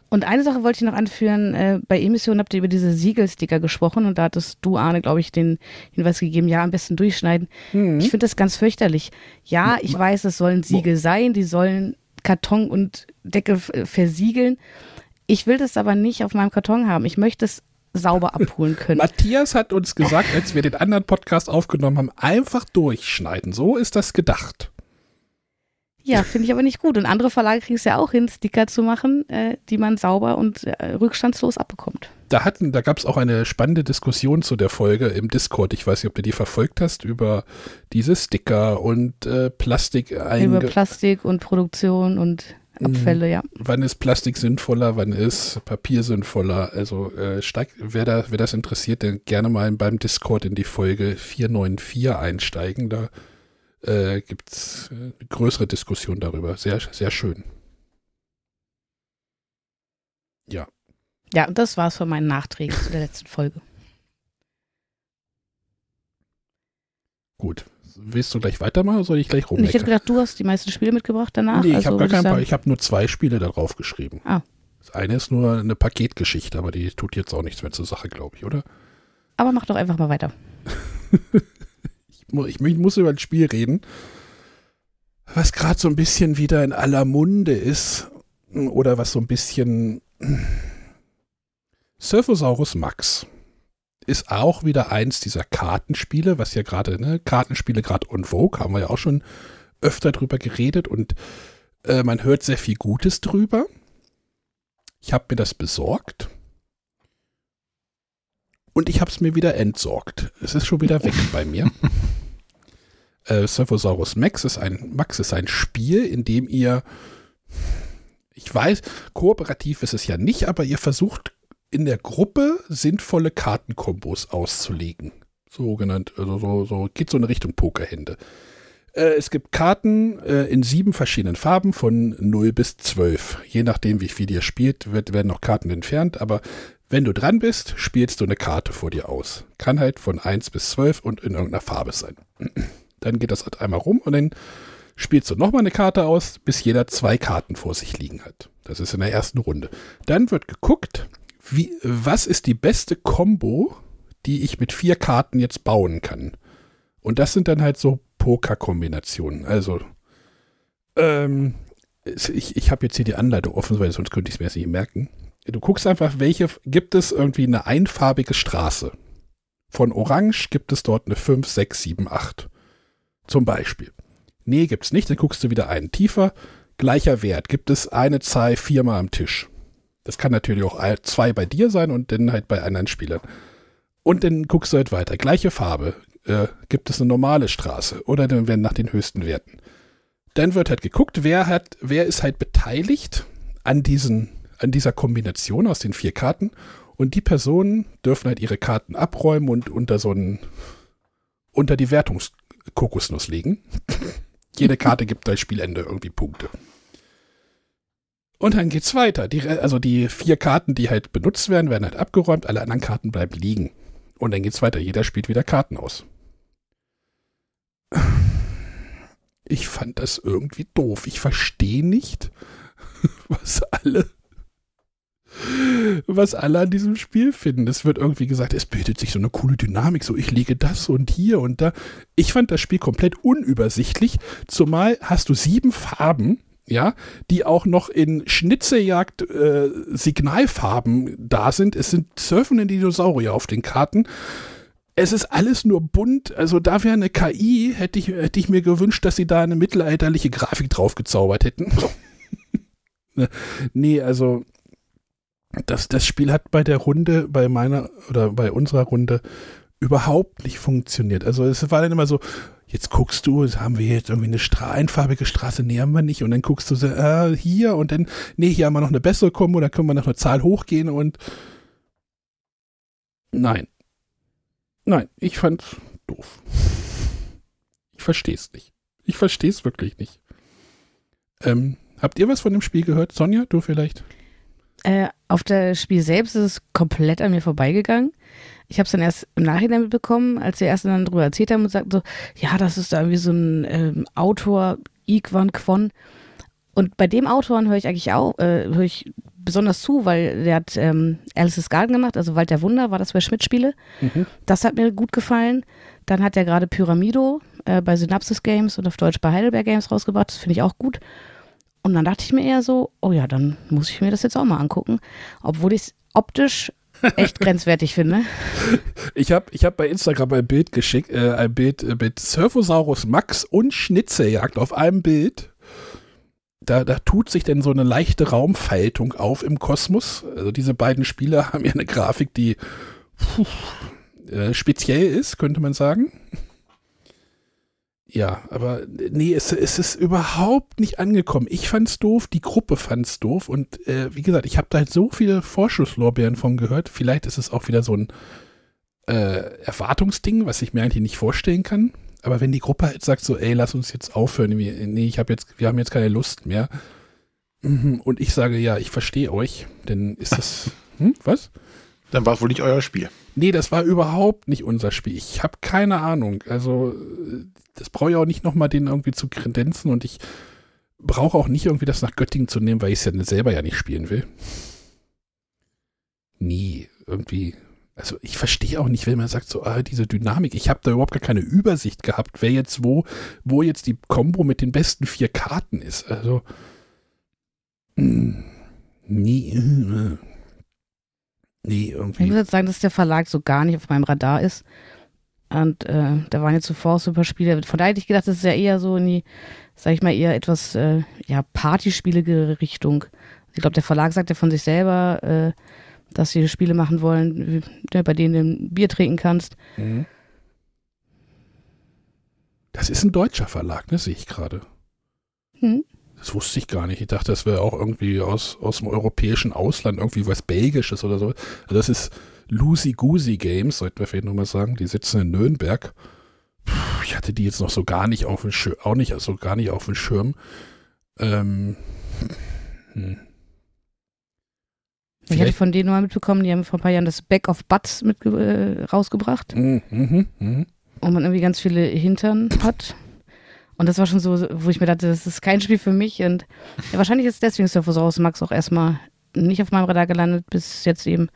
Und eine Sache wollte ich noch anführen. Äh, bei Emission habt ihr über diese Siegelsticker gesprochen und da hattest du, Arne, glaube ich, den Hinweis gegeben, ja, am besten durchschneiden. Mhm. Ich finde das ganz fürchterlich. Ja, ich weiß, es sollen Siegel sein, die sollen Karton und Decke f- versiegeln. Ich will das aber nicht auf meinem Karton haben. Ich möchte es sauber abholen können. Matthias hat uns gesagt, als wir den anderen Podcast aufgenommen haben, einfach durchschneiden. So ist das gedacht. Ja, finde ich aber nicht gut. Und andere Verlage kriegen es ja auch hin, Sticker zu machen, äh, die man sauber und äh, rückstandslos abbekommt. Da, hatten, da gab es auch eine spannende Diskussion zu der Folge im Discord. Ich weiß nicht, ob du die verfolgt hast, über diese Sticker und äh, Plastik Über Plastik und Produktion und Abfälle, ja. Wann ist Plastik sinnvoller, wann ist Papier sinnvoller? Also äh, steigt, wer, da, wer das interessiert, dann gerne mal beim Discord in die Folge 494 einsteigen. Da äh, gibt es äh, eine größere Diskussion darüber. Sehr, sehr schön. Ja. Ja, und das war's von meinen Nachträgen zu der letzten Folge. Gut. Willst du gleich weitermachen oder soll ich gleich Und ich hätte gedacht, du hast die meisten Spiele mitgebracht danach. Nee, ich also habe gar kein sagen- paar. Ich habe nur zwei Spiele darauf geschrieben. Ah. Das eine ist nur eine Paketgeschichte, aber die tut jetzt auch nichts mehr zur Sache, glaube ich, oder? Aber mach doch einfach mal weiter. Ich, mu- ich, mu- muss über ein Spiel reden, was gerade so ein bisschen wieder in aller Munde ist oder was so ein bisschen Surfosaurus Max ist auch wieder eins dieser Kartenspiele, was ja gerade, ne, Kartenspiele gerade on vogue, haben wir ja auch schon öfter drüber geredet und äh, man hört sehr viel Gutes drüber. Ich habe mir das besorgt und ich habe es mir wieder entsorgt. Es ist schon wieder weg bei mir. Äh, Surfosaurus Max ist ein Max ist ein Spiel, in dem ihr, ich weiß, kooperativ ist es ja nicht, aber ihr versucht in der Gruppe sinnvolle Kartenkombos auszulegen. So genannt, also so, so geht so in Richtung Pokerhände. Äh, es gibt Karten äh, in sieben verschiedenen Farben von 0 bis 12. Je nachdem, wie viel ihr spielt, wird, werden noch Karten entfernt, aber wenn du dran bist, spielst du eine Karte vor dir aus. Kann halt von 1 bis 12 und in irgendeiner Farbe sein. Dann geht das halt einmal rum und dann spielst du nochmal eine Karte aus, bis jeder zwei Karten vor sich liegen hat. Das ist in der ersten Runde. Dann wird geguckt, wie, was ist die beste Combo, die ich mit vier Karten jetzt bauen kann. Und das sind dann halt so Poker-Kombinationen. Also, ähm, ich, ich habe jetzt hier die Anleitung offen, weil sonst könnte ich es mir jetzt nicht merken. Du guckst einfach, welche gibt es irgendwie eine einfarbige Straße. Von Orange gibt es dort eine 5, 6, 7, 8. Zum Beispiel. Nee, gibt's nicht, dann guckst du wieder einen tiefer. Gleicher Wert. Gibt es eine Zahl viermal am Tisch. Das kann natürlich auch zwei bei dir sein und dann halt bei anderen Spielern. Und dann guckst du halt weiter. Gleiche Farbe. Äh, gibt es eine normale Straße oder dann werden nach den höchsten Werten. Dann wird halt geguckt, wer hat, wer ist halt beteiligt an diesen, an dieser Kombination aus den vier Karten. Und die Personen dürfen halt ihre Karten abräumen und unter so einen, unter die Wertungskokosnuss legen. Jede Karte gibt bei Spielende irgendwie Punkte. Und dann geht's weiter. Die, also die vier Karten, die halt benutzt werden, werden halt abgeräumt, alle anderen Karten bleiben liegen. Und dann geht's weiter. Jeder spielt wieder Karten aus. Ich fand das irgendwie doof. Ich verstehe nicht, was alle, was alle an diesem Spiel finden. Es wird irgendwie gesagt, es bildet sich so eine coole Dynamik, so ich lege das und hier und da. Ich fand das Spiel komplett unübersichtlich, zumal hast du sieben Farben, ja, die auch noch in Schnitzeljagd äh, Signalfarben da sind. Es sind surfende Dinosaurier auf den Karten. Es ist alles nur bunt. Also da wäre eine KI, hätte ich, hätte ich mir gewünscht, dass sie da eine mittelalterliche Grafik drauf gezaubert hätten. Ne, nee, also das, das Spiel hat bei der Runde, bei meiner oder bei unserer Runde überhaupt nicht funktioniert. Also es war dann immer so, jetzt guckst du, haben wir jetzt irgendwie eine Stra einfarbige Straße, nee, haben wir nicht. Und dann guckst du so, äh, hier und dann, nee, hier haben wir noch eine bessere Kombo, da können wir noch eine Zahl hochgehen und nein. Nein, ich fand's doof. Ich verstehe es nicht. Ich verstehe es wirklich nicht. Ähm, habt ihr was von dem Spiel gehört? Sonja, du vielleicht? Äh, auf das Spiel selbst ist es komplett an mir vorbeigegangen. Ich habe es dann erst im Nachhinein mitbekommen, als die ersten dann darüber erzählt haben und sagten so, ja, das ist da irgendwie so ein ähm, Autor, Iqwan Kwon. Und bei dem Autoren höre ich eigentlich auch, äh, höre ich besonders zu, weil der hat ähm, Alice's Garden gemacht, also Wald der Wunder, war das bei Schmidt-Spiele. Mhm. Das hat mir gut gefallen. Dann hat er gerade Pyramido äh, bei Synapsis Games und auf Deutsch bei Heidelberg Games rausgebracht. Das finde ich auch gut. Und dann dachte ich mir eher so, oh ja, dann muss ich mir das jetzt auch mal angucken. Obwohl ich es optisch echt grenzwertig finde. Ich habe ich hab bei Instagram ein Bild geschickt, äh, ein Bild äh, mit Surfosaurus Max und Schnitzeljagd auf einem Bild. Da, da tut sich denn so eine leichte Raumfaltung auf im Kosmos. Also diese beiden Spiele haben ja eine Grafik, die puh, äh, speziell ist, könnte man sagen. Ja, aber nee, es, es ist überhaupt nicht angekommen. Ich fand's doof, die Gruppe fand's doof und äh, wie gesagt, ich habe da halt so viele Vorschusslorbeeren von gehört. Vielleicht ist es auch wieder so ein äh, Erwartungsding, was ich mir eigentlich nicht vorstellen kann. Aber wenn die Gruppe halt sagt so, ey, lass uns jetzt aufhören, nee, ich habe jetzt, wir haben jetzt keine Lust mehr. Mhm, und ich sage, ja, ich verstehe euch, dann ist das, hm, was? Dann war es wohl nicht euer Spiel. Nee, das war überhaupt nicht unser Spiel. Ich habe keine Ahnung. Also, das brauche ich auch nicht nochmal den irgendwie zu kredenzen und ich brauche auch nicht irgendwie das nach Göttingen zu nehmen, weil ich es ja selber ja nicht spielen will. Nie. Irgendwie. Also ich verstehe auch nicht, wenn man sagt, so, ah, diese Dynamik, ich habe da überhaupt gar keine Übersicht gehabt, wer jetzt wo, wo jetzt die Combo mit den besten vier Karten ist. Also, mh, nie, äh, nee, irgendwie. Ich muss jetzt sagen, dass der Verlag so gar nicht auf meinem Radar ist. Und äh, da waren jetzt zuvor super Spiele. Von daher hätte ich gedacht, das ist ja eher so in die, sag ich mal, eher etwas, äh, ja, Partyspielige Richtung. Ich glaube, der Verlag sagt ja von sich selber, äh, dass sie Spiele machen wollen, bei denen du ein Bier trinken kannst. Mhm. Das ist ein deutscher Verlag, ne, sehe ich gerade. Hm. Das wusste ich gar nicht. Ich dachte, das wäre auch irgendwie aus, aus dem europäischen Ausland, irgendwie was Belgisches oder so. Also das ist Lucy Goosey Games, sollten wir vielleicht nochmal sagen. Die sitzen in Nürnberg. Puh, ich hatte die jetzt noch so gar nicht auf dem Schirm, auch nicht, also gar nicht auf dem Schirm. Ähm, hm. Ich hatte von denen mal mitbekommen, die haben vor ein paar Jahren das Back of Butts mit äh, rausgebracht. Mhm, mh, mh. Und man irgendwie ganz viele Hintern hat. Und das war schon so, wo ich mir dachte, das ist kein Spiel für mich. Und ja, wahrscheinlich ist deswegen Surfosaurus Max auch erstmal nicht auf meinem Radar gelandet, bis jetzt eben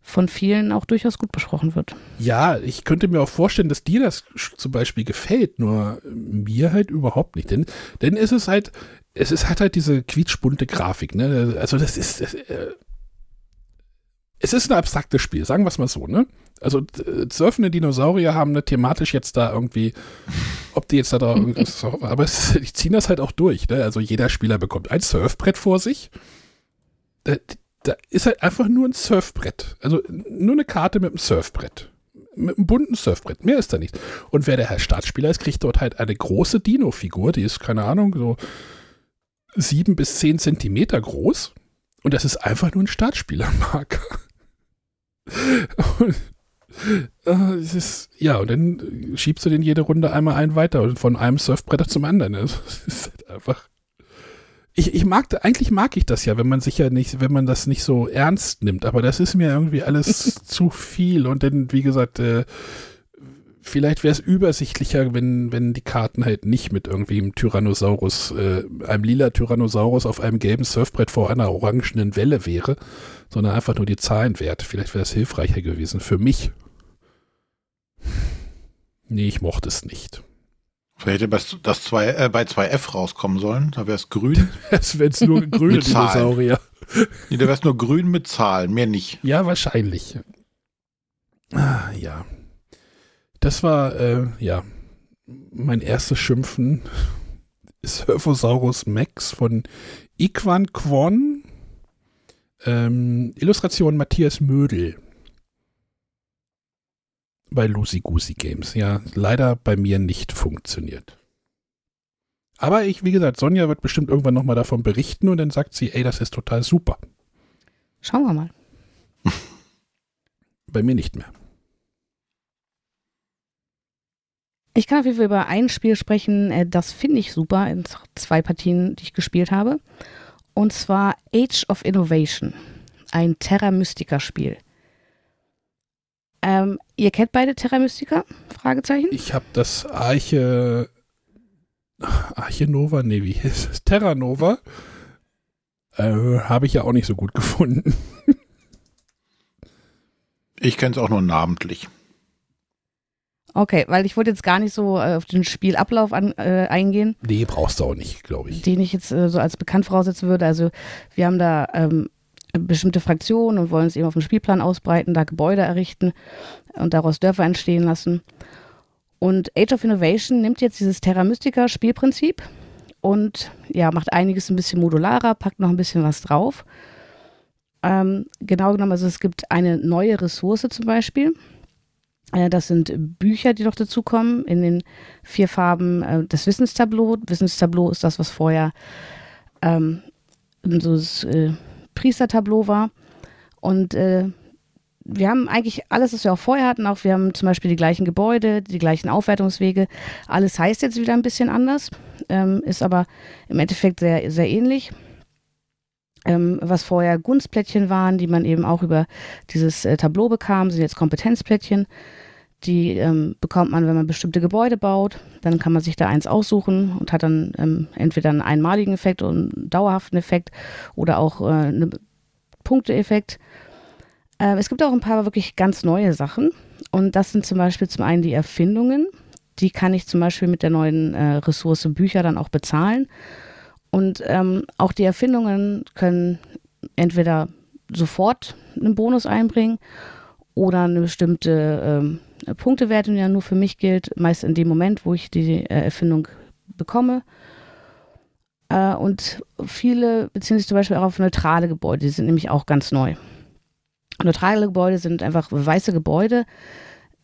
von vielen auch durchaus gut besprochen wird. Ja, ich könnte mir auch vorstellen, dass dir das zum Beispiel gefällt, nur mir halt überhaupt nicht. Denn, denn es ist halt, es ist halt halt diese quietschbunte Grafik, ne? Also das ist, das, äh, es ist ein abstraktes Spiel, sagen wir es mal so, ne? Also surfende Dinosaurier haben ne, thematisch jetzt da irgendwie, ob die jetzt da, irgendwas, aber es, die ziehen das halt auch durch, ne? Also jeder Spieler bekommt ein Surfbrett vor sich. Da, da ist halt einfach nur ein Surfbrett. Also nur eine Karte mit einem Surfbrett. Mit einem bunten Surfbrett. Mehr ist da nicht. Und wer der Herr Startspieler ist, kriegt dort halt eine große Dino-Figur, die ist, keine Ahnung, so sieben bis zehn Zentimeter groß. Und das ist einfach nur ein Startspielermarker. Und, äh, ist, ja, und dann schiebst du den jede Runde einmal ein weiter und von einem Surfbretter zum anderen. Das ist halt einfach. Ich, ich mag, eigentlich mag ich das ja, wenn man sich ja nicht, wenn man das nicht so ernst nimmt, aber das ist mir irgendwie alles zu viel und dann, wie gesagt, äh, vielleicht wäre es übersichtlicher, wenn, wenn die Karten halt nicht mit irgendwie einem Tyrannosaurus, äh, einem lila Tyrannosaurus auf einem gelben Surfbrett vor einer orangenen Welle wäre, sondern einfach nur die Zahlenwerte. Vielleicht wäre das hilfreicher gewesen für mich. Nee, ich mochte es nicht. Vielleicht hätte das zwei, äh, bei 2F rauskommen sollen. Da wäre es grün. Es wäre es nur grüne Dinosaurier. Nee, da wäre es nur grün mit Zahlen, mehr nicht. Ja, wahrscheinlich. Ah, ja. Das war, äh, ja, mein erstes Schimpfen. Surfosaurus Max von Iquan Kwon. Ähm, Illustration Matthias Mödel. Bei Lucy Goosey Games. Ja, leider bei mir nicht funktioniert. Aber ich, wie gesagt, Sonja wird bestimmt irgendwann nochmal davon berichten und dann sagt sie, ey, das ist total super. Schauen wir mal. bei mir nicht mehr. Ich kann auf jeden Fall über ein Spiel sprechen, äh, das finde ich super in zwei Partien, die ich gespielt habe. Und zwar Age of Innovation, ein Terra Mystica Spiel. Ähm, ihr kennt beide Terra Mystica? Fragezeichen. Ich habe das Arche Arche Nova, nee, wie hieß es? Terra Nova. Äh, habe ich ja auch nicht so gut gefunden. ich kenne es auch nur namentlich. Okay, weil ich wollte jetzt gar nicht so äh, auf den Spielablauf an, äh, eingehen. Nee, brauchst du auch nicht, glaube ich. Den ich jetzt äh, so als bekannt voraussetzen würde. Also wir haben da ähm, bestimmte Fraktionen und wollen es eben auf dem Spielplan ausbreiten, da Gebäude errichten und daraus Dörfer entstehen lassen. Und Age of Innovation nimmt jetzt dieses Terra Mystica Spielprinzip und ja, macht einiges ein bisschen modularer, packt noch ein bisschen was drauf. Ähm, genau genommen, also es gibt eine neue Ressource zum Beispiel das sind Bücher, die noch dazukommen in den vier Farben äh, des Wissenstableau. Wissenstableau ist das, was vorher ähm, so das äh, Priestertableau war. Und äh, wir haben eigentlich alles, was wir auch vorher hatten, auch wir haben zum Beispiel die gleichen Gebäude, die gleichen Aufwertungswege. Alles heißt jetzt wieder ein bisschen anders, ähm, ist aber im Endeffekt sehr, sehr ähnlich. Ähm, was vorher Gunstplättchen waren, die man eben auch über dieses äh, Tableau bekam, sind jetzt Kompetenzplättchen. Die ähm, bekommt man, wenn man bestimmte Gebäude baut. Dann kann man sich da eins aussuchen und hat dann ähm, entweder einen einmaligen Effekt und einen dauerhaften Effekt oder auch äh, einen Punkteeffekt. Äh, es gibt auch ein paar wirklich ganz neue Sachen. Und das sind zum Beispiel zum einen die Erfindungen. Die kann ich zum Beispiel mit der neuen äh, Ressource Bücher dann auch bezahlen. Und ähm, auch die Erfindungen können entweder sofort einen Bonus einbringen oder eine bestimmte ähm, Punktewertung, die ja nur für mich gilt, meist in dem Moment, wo ich die äh, Erfindung bekomme. Äh, und viele beziehen sich zum Beispiel auch auf neutrale Gebäude, die sind nämlich auch ganz neu. Neutrale Gebäude sind einfach weiße Gebäude.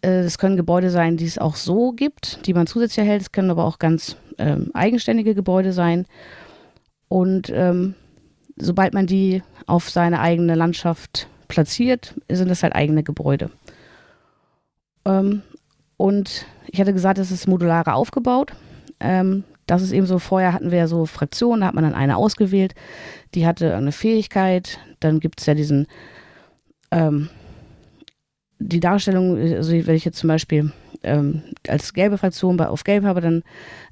Äh, es können Gebäude sein, die es auch so gibt, die man zusätzlich erhält. Es können aber auch ganz ähm, eigenständige Gebäude sein. Und ähm, sobald man die auf seine eigene Landschaft platziert, sind das halt eigene Gebäude. Ähm, und ich hatte gesagt, es ist modularer aufgebaut. Ähm, das ist eben so, vorher hatten wir ja so Fraktionen, da hat man dann eine ausgewählt, die hatte eine Fähigkeit. Dann gibt es ja diesen, ähm, die Darstellung, also wenn ich jetzt zum Beispiel ähm, als gelbe Fraktion auf gelb habe, dann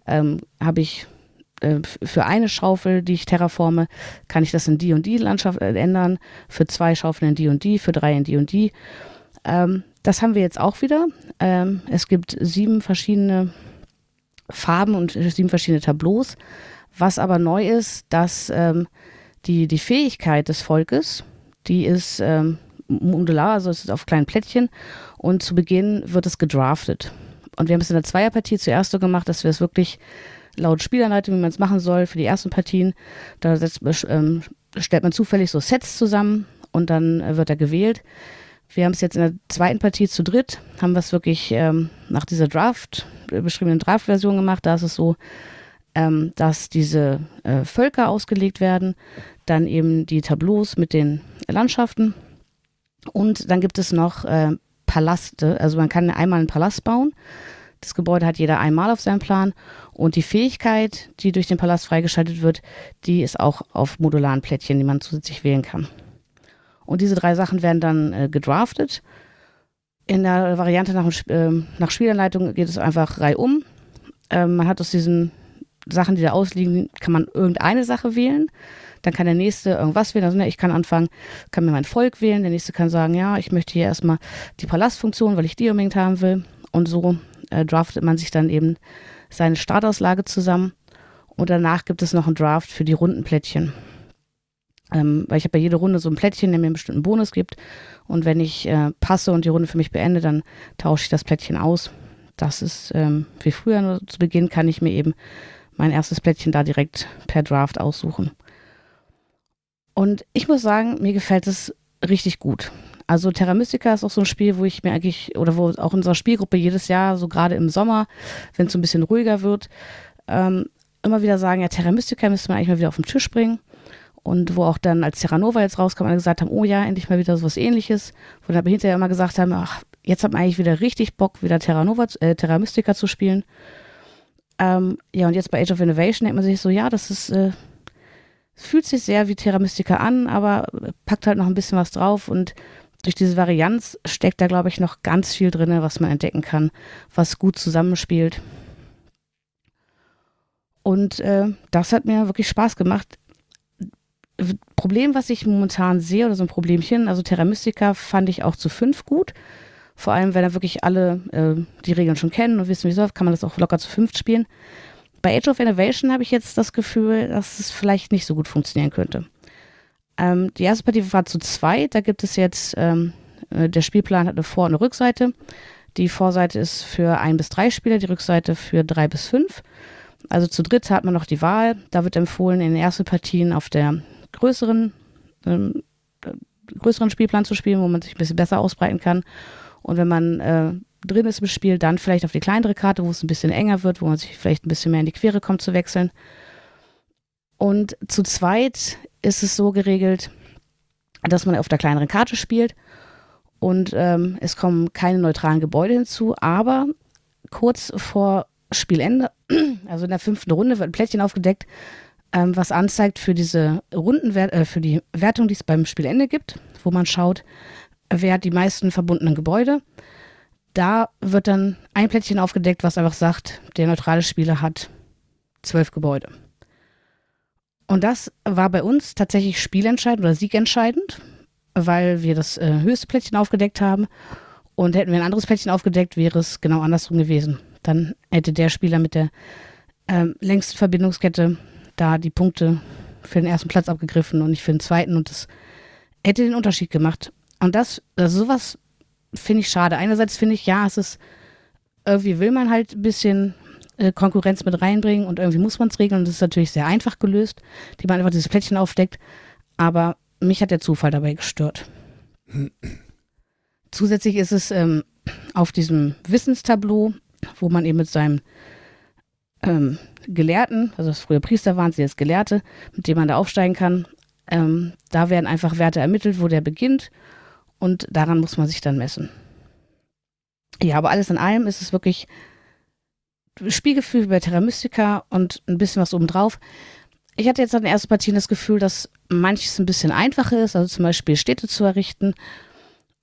ähm, habe ich äh, für eine Schaufel, die ich terraforme, kann ich das in die und die Landschaft äh, ändern, für zwei Schaufeln in die und die, für drei in die und die. Ähm, das haben wir jetzt auch wieder. Ähm, es gibt sieben verschiedene Farben und sieben verschiedene Tableaus. Was aber neu ist, dass ähm, die, die Fähigkeit des Volkes, die ist ähm, modular, also es ist auf kleinen Plättchen und zu Beginn wird es gedraftet. Und wir haben es in der Zweierpartie zuerst so gemacht, dass wir es wirklich laut Spielanleitung, wie man es machen soll, für die ersten Partien, da setzt, ähm, stellt man zufällig so Sets zusammen und dann äh, wird er gewählt. Wir haben es jetzt in der zweiten Partie zu dritt, haben wir es wirklich ähm, nach dieser Draft, äh, beschriebenen Draft-Version gemacht. Da ist es so, ähm, dass diese äh, Völker ausgelegt werden, dann eben die Tableaus mit den Landschaften und dann gibt es noch äh, Palaste. Also man kann einmal einen Palast bauen. Das Gebäude hat jeder einmal auf seinem Plan und die Fähigkeit, die durch den Palast freigeschaltet wird, die ist auch auf modularen Plättchen, die man zusätzlich wählen kann. Und diese drei Sachen werden dann äh, gedraftet. In der Variante nach, äh, nach Spielanleitung geht es einfach reihum. Ähm, man hat aus diesen Sachen, die da ausliegen, kann man irgendeine Sache wählen. Dann kann der nächste irgendwas wählen. Also ne, ich kann anfangen, kann mir mein Volk wählen. Der nächste kann sagen, ja, ich möchte hier erstmal die Palastfunktion, weil ich die unbedingt haben will. Und so äh, draftet man sich dann eben seine Startauslage zusammen. Und danach gibt es noch einen Draft für die Rundenplättchen. Ähm, weil ich habe bei jeder Runde so ein Plättchen, der mir einen bestimmten Bonus gibt. Und wenn ich äh, passe und die Runde für mich beende, dann tausche ich das Plättchen aus. Das ist ähm, wie früher nur zu Beginn, kann ich mir eben mein erstes Plättchen da direkt per Draft aussuchen. Und ich muss sagen, mir gefällt es richtig gut. Also Terra Mystica ist auch so ein Spiel, wo ich mir eigentlich, oder wo auch in unserer Spielgruppe jedes Jahr, so gerade im Sommer, wenn es so ein bisschen ruhiger wird, ähm, immer wieder sagen, ja, Terra Mystica müsste man eigentlich mal wieder auf den Tisch bringen und wo auch dann, als Terra Nova jetzt rauskam, alle gesagt haben, oh ja, endlich mal wieder so was ähnliches. Wo dann hinterher immer gesagt haben, ach, jetzt hat man eigentlich wieder richtig Bock, wieder Terra Nova, äh, Terra Mystica zu spielen. Ähm, ja, und jetzt bei Age of Innovation denkt man sich so, ja, das ist, äh, fühlt sich sehr wie Terra Mystica an, aber packt halt noch ein bisschen was drauf und durch diese Varianz steckt da, glaube ich, noch ganz viel drin, was man entdecken kann, was gut zusammenspielt. Und äh, das hat mir wirklich Spaß gemacht. Problem, was ich momentan sehe, oder so ein Problemchen, also Terra Mystica fand ich auch zu fünf gut. Vor allem, wenn da wirklich alle äh, die Regeln schon kennen und wissen, wie es läuft, kann man das auch locker zu fünft spielen. Bei Age of Innovation habe ich jetzt das Gefühl, dass es vielleicht nicht so gut funktionieren könnte. Ähm, die erste Partie war zu zweit. Da gibt es jetzt, ähm, äh, der Spielplan hat eine Vor- und eine Rückseite. Die Vorseite ist für ein bis drei Spieler, die Rückseite für drei bis fünf. Also zu dritt hat man noch die Wahl. Da wird empfohlen, in den ersten Partien auf der größeren, ähm, größeren Spielplan zu spielen, wo man sich ein bisschen besser ausbreiten kann. Und wenn man äh, drin ist im Spiel, dann vielleicht auf die kleinere Karte, wo es ein bisschen enger wird, wo man sich vielleicht ein bisschen mehr in die Quere kommt zu wechseln. Und zu zweit ist es so geregelt, dass man auf der kleineren Karte spielt und ähm, es kommen keine neutralen Gebäude hinzu, aber kurz vor Spielende, also in der fünften Runde, wird ein Plättchen aufgedeckt, ähm, was anzeigt für diese Rundenwert, äh, für die Wertung, die es beim Spielende gibt, wo man schaut, wer hat die meisten verbundenen Gebäude. Da wird dann ein Plättchen aufgedeckt, was einfach sagt, der neutrale Spieler hat zwölf Gebäude. Und das war bei uns tatsächlich spielentscheidend oder siegentscheidend, weil wir das äh, höchste Plättchen aufgedeckt haben. Und hätten wir ein anderes Plättchen aufgedeckt, wäre es genau andersrum gewesen. Dann hätte der Spieler mit der ähm, längsten Verbindungskette da die Punkte für den ersten Platz abgegriffen und nicht für den zweiten. Und das hätte den Unterschied gemacht. Und das, also sowas finde ich schade. Einerseits finde ich, ja, es ist, irgendwie will man halt ein bisschen äh, Konkurrenz mit reinbringen und irgendwie muss man es regeln. Und das ist natürlich sehr einfach gelöst, die man einfach dieses Plättchen aufdeckt. Aber mich hat der Zufall dabei gestört. Zusätzlich ist es ähm, auf diesem Wissenstableau, wo man eben mit seinem ähm, Gelehrten, also das früher Priester waren, sie jetzt Gelehrte, mit dem man da aufsteigen kann, ähm, da werden einfach Werte ermittelt, wo der beginnt und daran muss man sich dann messen. Ja, aber alles in allem ist es wirklich Spielgefühl bei Terra Mystica und ein bisschen was obendrauf. Ich hatte jetzt an den ersten Partien das Gefühl, dass manches ein bisschen einfacher ist, also zum Beispiel Städte zu errichten.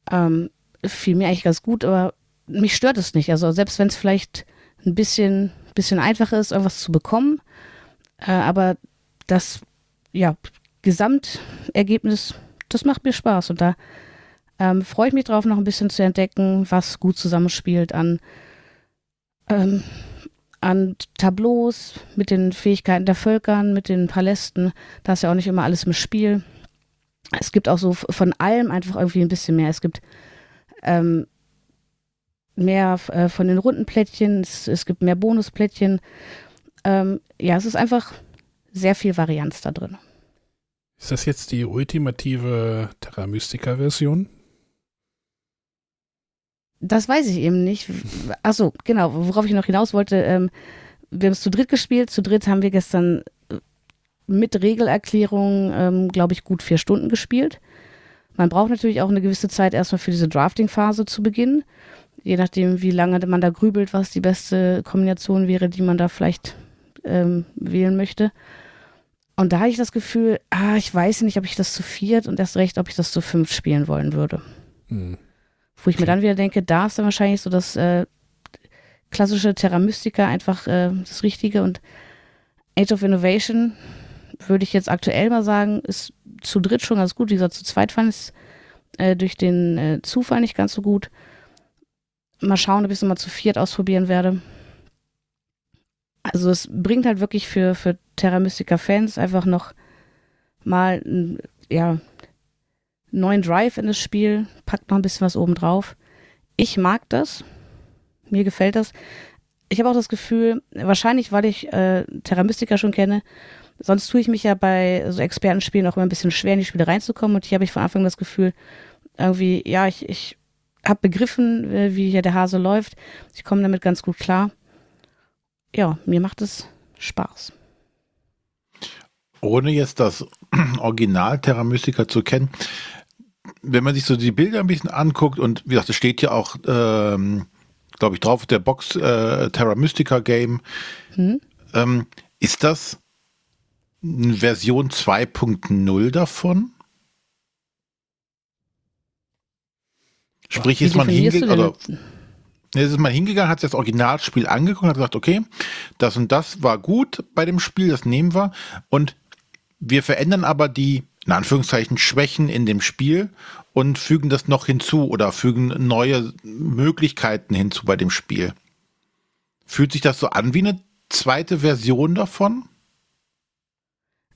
Ähm, fiel mir eigentlich ganz gut, aber mich stört es nicht. Also selbst wenn es vielleicht ein bisschen, bisschen einfacher ist, irgendwas zu bekommen, äh, aber das ja, Gesamtergebnis, das macht mir Spaß und da ähm, freue ich mich drauf, noch ein bisschen zu entdecken, was gut zusammenspielt an ähm, an Tableaus, mit den Fähigkeiten der Völkern, mit den Palästen. Da ist ja auch nicht immer alles im Spiel. Es gibt auch so von allem einfach irgendwie ein bisschen mehr. Es gibt ähm, mehr äh, von den runden Plättchen, es, es gibt mehr Bonusplättchen. Ähm, ja, es ist einfach sehr viel Varianz da drin. Ist das jetzt die ultimative Terra Mystica-Version? Das weiß ich eben nicht. Achso, genau, worauf ich noch hinaus wollte. Ähm, wir haben es zu dritt gespielt. Zu dritt haben wir gestern äh, mit Regelerklärung, ähm, glaube ich, gut vier Stunden gespielt. Man braucht natürlich auch eine gewisse Zeit erstmal für diese Drafting-Phase zu beginnen. Je nachdem, wie lange man da grübelt, was die beste Kombination wäre, die man da vielleicht ähm, wählen möchte. Und da habe ich das Gefühl, ah, ich weiß nicht, ob ich das zu viert und erst recht, ob ich das zu fünf spielen wollen würde. Hm. Wo ich mir dann wieder denke, da ist dann wahrscheinlich so das äh, klassische Terra Mystica einfach äh, das Richtige und Age of Innovation würde ich jetzt aktuell mal sagen, ist zu dritt schon ganz gut. Wie gesagt, zu zweit fand ich es äh, durch den äh, Zufall nicht ganz so gut. Mal schauen, ob ich es nochmal zu viert ausprobieren werde. Also es bringt halt wirklich für, für Terra Mystica Fans einfach noch mal ja, neuen Drive in das Spiel, packt noch ein bisschen was oben drauf. Ich mag das. Mir gefällt das. Ich habe auch das Gefühl, wahrscheinlich, weil ich äh, Terra Mystica schon kenne, sonst tue ich mich ja bei so Expertenspielen auch immer ein bisschen schwer, in die Spiele reinzukommen. Und hier habe ich von Anfang das Gefühl, irgendwie, ja, ich, ich habe begriffen, äh, wie hier der Hase läuft. Ich komme damit ganz gut klar. Ja, mir macht es Spaß. Ohne jetzt das Original Terra Mystica zu kennen, wenn man sich so die Bilder ein bisschen anguckt und wie gesagt, es steht ja auch, ähm, glaube ich, drauf, der Box äh, Terra Mystica Game, hm. ähm, ist das eine Version 2.0 davon? Sprich, ist man hingegangen, ist man hingegangen, hat sich das Originalspiel angeguckt und hat gesagt, okay, das und das war gut bei dem Spiel, das nehmen wir und wir verändern aber die in Anführungszeichen Schwächen in dem Spiel und fügen das noch hinzu oder fügen neue Möglichkeiten hinzu bei dem Spiel. Fühlt sich das so an wie eine zweite Version davon?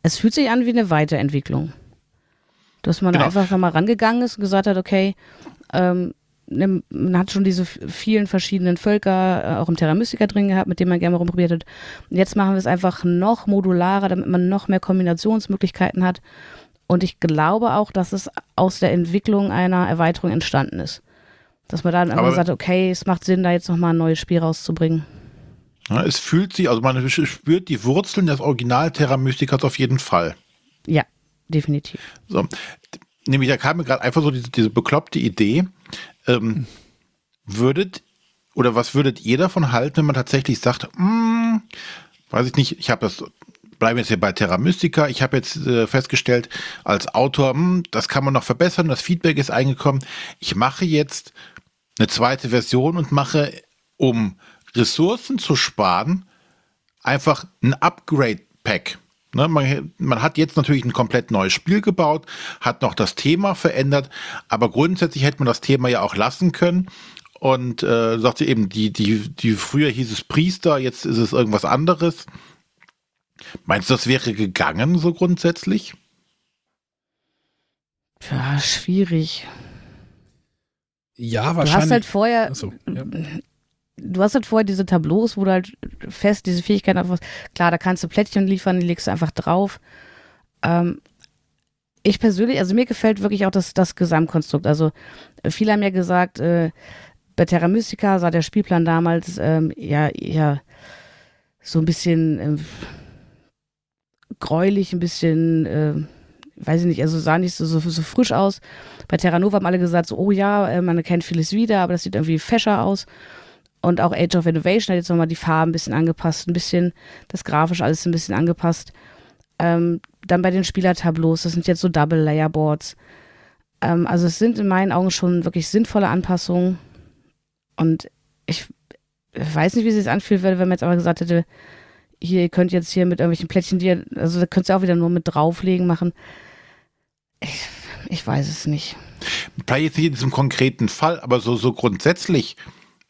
Es fühlt sich an wie eine Weiterentwicklung. Dass man genau. einfach mal rangegangen ist und gesagt hat, okay, ähm, ne, man hat schon diese vielen verschiedenen Völker äh, auch im Terra Mystica drin gehabt, mit denen man gerne mal rumprobiert hat. Und jetzt machen wir es einfach noch modularer, damit man noch mehr Kombinationsmöglichkeiten hat und ich glaube auch, dass es aus der Entwicklung einer Erweiterung entstanden ist. Dass man dann Aber- sagt, okay, es macht Sinn, da jetzt nochmal ein neues Spiel rauszubringen. Ja, es fühlt sich, also man spürt die Wurzeln des Original Terra Mysticas auf jeden Fall. Ja, definitiv. So. Nämlich, da kam mir gerade einfach so diese, diese bekloppte Idee. Ähm, würdet, oder was würdet ihr davon halten, wenn man tatsächlich sagt, hm, weiß ich nicht, ich habe das, bleiben jetzt hier bei Terra Mystica, ich habe jetzt äh, festgestellt, als Autor, hm, das kann man noch verbessern, das Feedback ist eingekommen. Ich mache jetzt eine zweite Version und mache, um Ressourcen zu sparen, einfach ein Upgrade-Pack. Ne, man, man hat jetzt natürlich ein komplett neues Spiel gebaut, hat noch das Thema verändert, aber grundsätzlich hätte man das Thema ja auch lassen können. Und äh, sagte eben, die, die, die früher hieß es Priester, jetzt ist es irgendwas anderes. Meinst du, das wäre gegangen, so grundsätzlich? Ja, schwierig. Ja, Du wahrscheinlich. hast halt vorher, Achso, ja. du hast halt vorher diese Tableaus, wo du halt fest diese Fähigkeiten einfach, klar, da kannst du Plättchen liefern, die legst du einfach drauf. Ähm, ich persönlich, also mir gefällt wirklich auch das, das Gesamtkonstrukt. Also äh, viele haben ja gesagt, äh, bei Terra Mystica sah der Spielplan damals ähm, ja, ja so ein bisschen ähm, gräulich, ein bisschen, äh, weiß ich nicht, also sah nicht so, so, so frisch aus. Bei Terra Nova haben alle gesagt, so, oh ja, äh, man erkennt vieles wieder, aber das sieht irgendwie fescher aus. Und auch Age of Innovation hat jetzt nochmal die Farben ein bisschen angepasst, ein bisschen das grafisch alles ein bisschen angepasst. Ähm, dann bei den Spielertableaus, das sind jetzt so Double Layer Boards. Ähm, also es sind in meinen Augen schon wirklich sinnvolle Anpassungen. Und ich weiß nicht, wie es sich anfühlt, wenn man jetzt aber gesagt hätte, hier, ihr könnt jetzt hier mit irgendwelchen Plättchen, die ihr, also da könnt ihr auch wieder nur mit drauflegen machen. Ich, ich weiß es nicht. Vielleicht jetzt nicht in diesem konkreten Fall, aber so, so grundsätzlich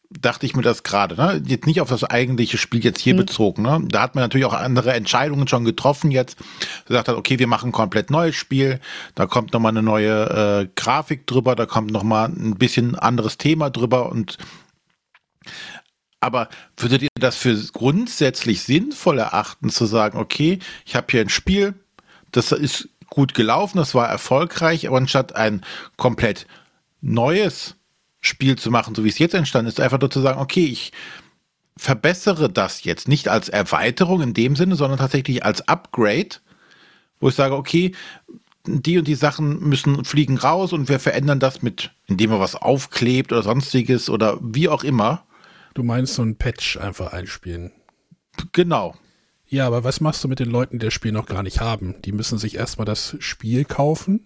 dachte ich mir das gerade, ne? Jetzt nicht auf das eigentliche Spiel jetzt hier Mhm. bezogen, ne? Da hat man natürlich auch andere Entscheidungen schon getroffen jetzt. Gesagt hat, okay, wir machen ein komplett neues Spiel, da kommt nochmal eine neue äh, Grafik drüber, da kommt nochmal ein bisschen anderes Thema drüber und aber würdet ihr das für grundsätzlich sinnvoll erachten, zu sagen, okay, ich habe hier ein Spiel, das ist gut gelaufen, das war erfolgreich, aber anstatt ein komplett neues Spiel zu machen, so wie es jetzt entstanden ist, einfach nur zu sagen, okay, ich verbessere das jetzt nicht als Erweiterung in dem Sinne, sondern tatsächlich als Upgrade, wo ich sage, okay, die und die Sachen müssen fliegen raus und wir verändern das mit, indem man was aufklebt oder sonstiges oder wie auch immer. Du meinst so ein Patch einfach einspielen. Genau. Ja, aber was machst du mit den Leuten, die das Spiel noch gar nicht haben? Die müssen sich erstmal das Spiel kaufen.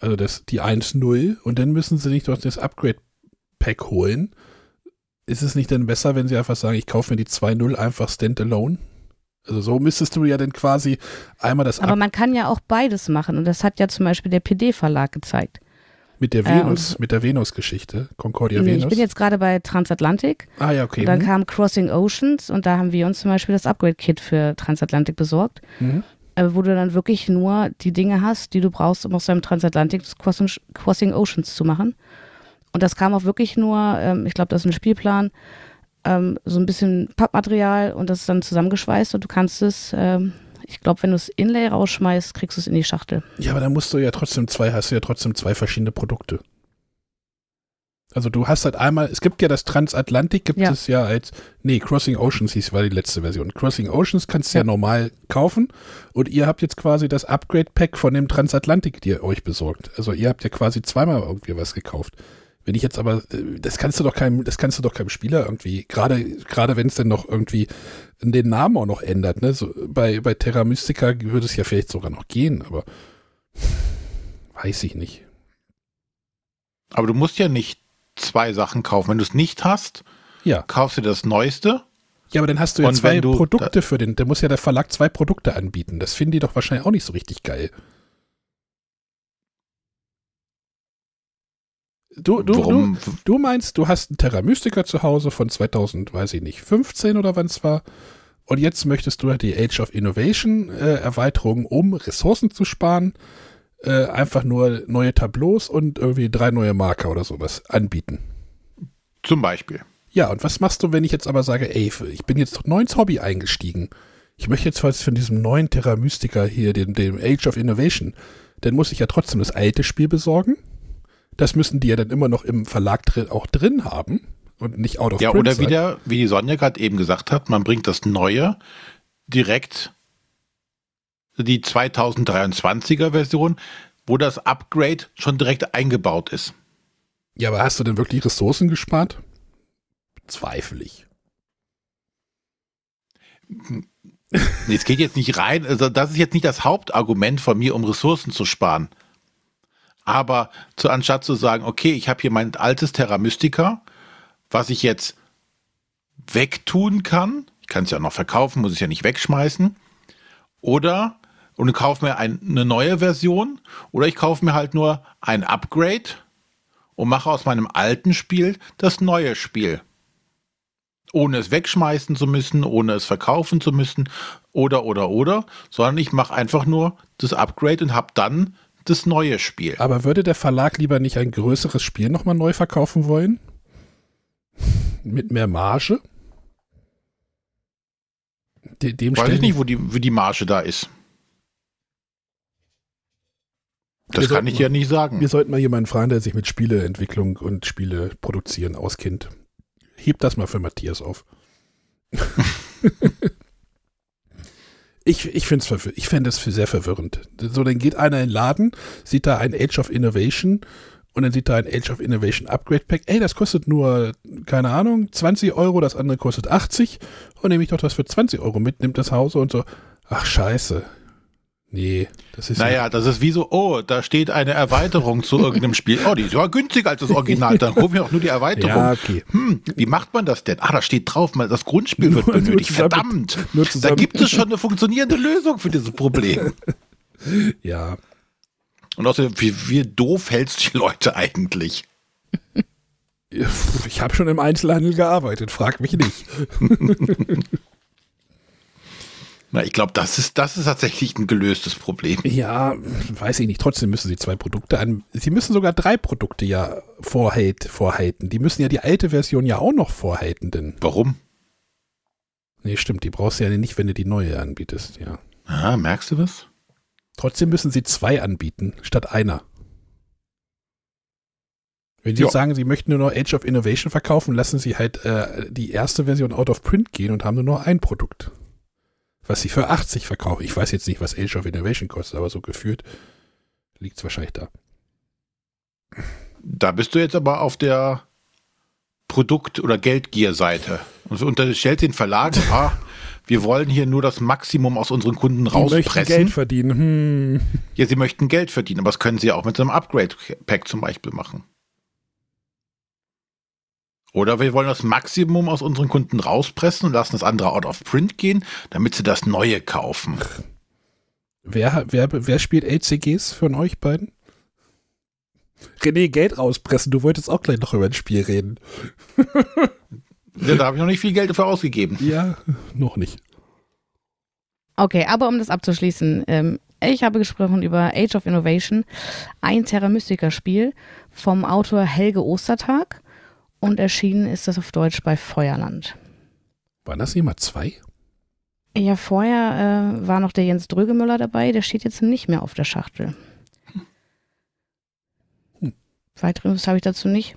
Also das, die 1.0 und dann müssen sie sich doch das Upgrade-Pack holen. Ist es nicht denn besser, wenn sie einfach sagen, ich kaufe mir die 2.0 einfach standalone? Also so müsstest du ja dann quasi einmal das Aber Up man kann ja auch beides machen und das hat ja zum Beispiel der PD-Verlag gezeigt. Mit der äh, Venus, mit der Venus-Geschichte, Concordia Nee, Venus. ich bin jetzt gerade bei Transatlantic ah ja, okay. und dann hm. kam Crossing Oceans und da haben wir uns zum Beispiel das Upgrade-Kit für Transatlantic besorgt, Mhm. äh, wo du dann wirklich nur die Dinge hast, die du brauchst, um aus deinem Transatlantic das Crossing, Crossing Oceans zu machen. Und das kam auch wirklich nur, ähm, ich glaube, das ist ein Spielplan, ähm, so ein bisschen Pappmaterial und das ist dann zusammengeschweißt und du kannst es, ähm, ich glaube, wenn du das Inlay rausschmeißt, kriegst du es in die Schachtel. Ja, aber dann musst du ja trotzdem zwei, hast du ja trotzdem zwei verschiedene Produkte. Also du hast halt einmal, es gibt ja das Transatlantik, gibt Ja. es ja als, nee, Crossing Oceans hieß, war die letzte Version. Crossing Oceans kannst du ja. Ja. normal kaufen und ihr habt jetzt quasi das Upgrade-Pack von dem Transatlantik, die ihr euch besorgt. Also ihr habt ja quasi zweimal irgendwie was gekauft. Wenn ich jetzt aber, äh, das kannst du doch keinem, das kannst du doch keinem Spieler irgendwie, gerade, gerade wenn es denn noch irgendwie den Namen auch noch ändert, ne? So, bei, bei Terra Mystica würde es ja vielleicht sogar noch gehen, aber weiß ich nicht. Aber du musst ja nicht zwei Sachen kaufen. Wenn du es nicht hast, Ja. kaufst du das Neueste. Ja, aber dann hast du ja zwei du- Produkte für den, da muss ja der Verlag zwei Produkte anbieten. Das finden die doch wahrscheinlich auch nicht so richtig geil. Du, du, du, Warum? du meinst, du hast einen Terra Mystica zu Hause von 2000, weiß ich nicht, 15 oder wann es war. Und jetzt möchtest du die Age of Innovation äh, Erweiterung, um Ressourcen zu sparen, äh, einfach nur neue Tableaus und irgendwie drei neue Marker oder sowas anbieten. Zum Beispiel. Ja, und was machst du, wenn ich jetzt aber sage, ey, ich bin jetzt neu ins Hobby eingestiegen. Ich möchte jetzt was von diesem neuen Terra Mystica hier, dem, dem Age of Innovation. Dann muss ich ja trotzdem das alte Spiel besorgen. Das müssen die ja dann immer noch im Verlag drin, auch drin haben und nicht out of Ja, print oder sein. wieder, wie die Sonja gerade eben gesagt hat, man bringt das Neue direkt, die 2023er Version, wo das Upgrade schon direkt eingebaut ist. Ja, aber hast du denn wirklich Ressourcen gespart? Zweifel ich. Nee, es geht jetzt nicht rein, also das ist jetzt nicht das Hauptargument von mir, um Ressourcen zu sparen. Aber zu, anstatt zu sagen, okay, ich habe hier mein altes Terra Mystica, was ich jetzt wegtun kann, ich kann es ja auch noch verkaufen, muss es ja nicht wegschmeißen, oder und kaufe mir ein, eine neue Version, oder ich kaufe mir halt nur ein Upgrade und mache aus meinem alten Spiel das neue Spiel. Ohne es wegschmeißen zu müssen, ohne es verkaufen zu müssen oder oder oder, sondern ich mache einfach nur das Upgrade und habe dann das neue Spiel. Aber würde der Verlag lieber nicht ein größeres Spiel nochmal neu verkaufen wollen? Mit mehr Marge? De dem Weiß ich nicht, wo die, wo die Marge da ist. Das Wir kann ich ja nicht sagen. Wir sollten mal jemanden fragen, der sich mit Spieleentwicklung und Spiele produzieren auskennt. Heb das mal für Matthias auf. ich ich finde es ich fände es sehr verwirrend. So, dann geht einer in den Laden, sieht da ein Age of Innovation und dann sieht da ein Age of Innovation Upgrade Pack. Ey, das kostet nur, keine Ahnung, 20 Euro, das andere kostet 80 und nehme ich doch das für 20 Euro mit, nimmt das Hause und so. Ach, scheiße. Nee, das ist ja- Naja, das ist wie so, oh, da steht eine Erweiterung zu irgendeinem Spiel. Oh, die ist ja günstiger als das Original. Dann holen wir auch nur die Erweiterung. Ja, okay. Hm, wie macht man das denn? Ah, da steht drauf, mal das Grundspiel wird Nur- nur benötigt. zusammen- Verdammt. nur da gibt es schon eine funktionierende Lösung für dieses Problem. Ja, Und außerdem, wie, wie doof hältst du die Leute eigentlich? ich habe schon im Einzelhandel gearbeitet, frag mich nicht. Na, ich glaube, das ist, das ist tatsächlich ein gelöstes Problem. Ja, weiß ich nicht. Trotzdem müssen sie zwei Produkte an. Sie müssen sogar drei Produkte ja vorhalt, vorhalten. Die müssen ja die alte Version ja auch noch vorhalten, denn. Warum? Nee, stimmt, die brauchst du ja nicht, wenn du die neue anbietest, ja. Ah, merkst du was? Trotzdem müssen sie zwei anbieten, statt einer. Wenn Sie Ja. sagen, Sie möchten nur noch Age of Innovation verkaufen, lassen Sie halt äh, die erste Version out of print gehen und haben nur noch ein Produkt. Was Sie für 80 verkaufen. Ich weiß jetzt nicht, was Age of Innovation kostet, aber so gefühlt liegt es wahrscheinlich da. Da bist du jetzt aber auf der Produkt- oder Geldgier-Seite. Und so unterstellt den Verlag, ah, wir wollen hier nur das Maximum aus unseren Kunden Die möchten Geld rauspressen. verdienen. Hm. Ja, sie möchten Geld verdienen, aber das können sie auch mit so einem Upgrade-Pack zum Beispiel machen. Oder wir wollen das Maximum aus unseren Kunden rauspressen und lassen das andere out of print gehen, damit sie das Neue kaufen. Wer, wer, wer spielt LCGs von euch beiden? René, Geld rauspressen. Du wolltest auch gleich noch über ein Spiel reden. Ja, da habe ich noch nicht viel Geld dafür ausgegeben. Ja, noch nicht. Okay, aber um das abzuschließen, ähm, ich habe gesprochen über Age of Innovation, ein Terra Mystica Spiel vom Autor Helge Ostertag und erschienen ist das auf Deutsch bei Feuerland. Waren das nicht mal zwei? Ja, vorher äh, war noch der Jens Drögemüller dabei, der steht jetzt nicht mehr auf der Schachtel. Hm. Weiteres habe ich dazu nicht.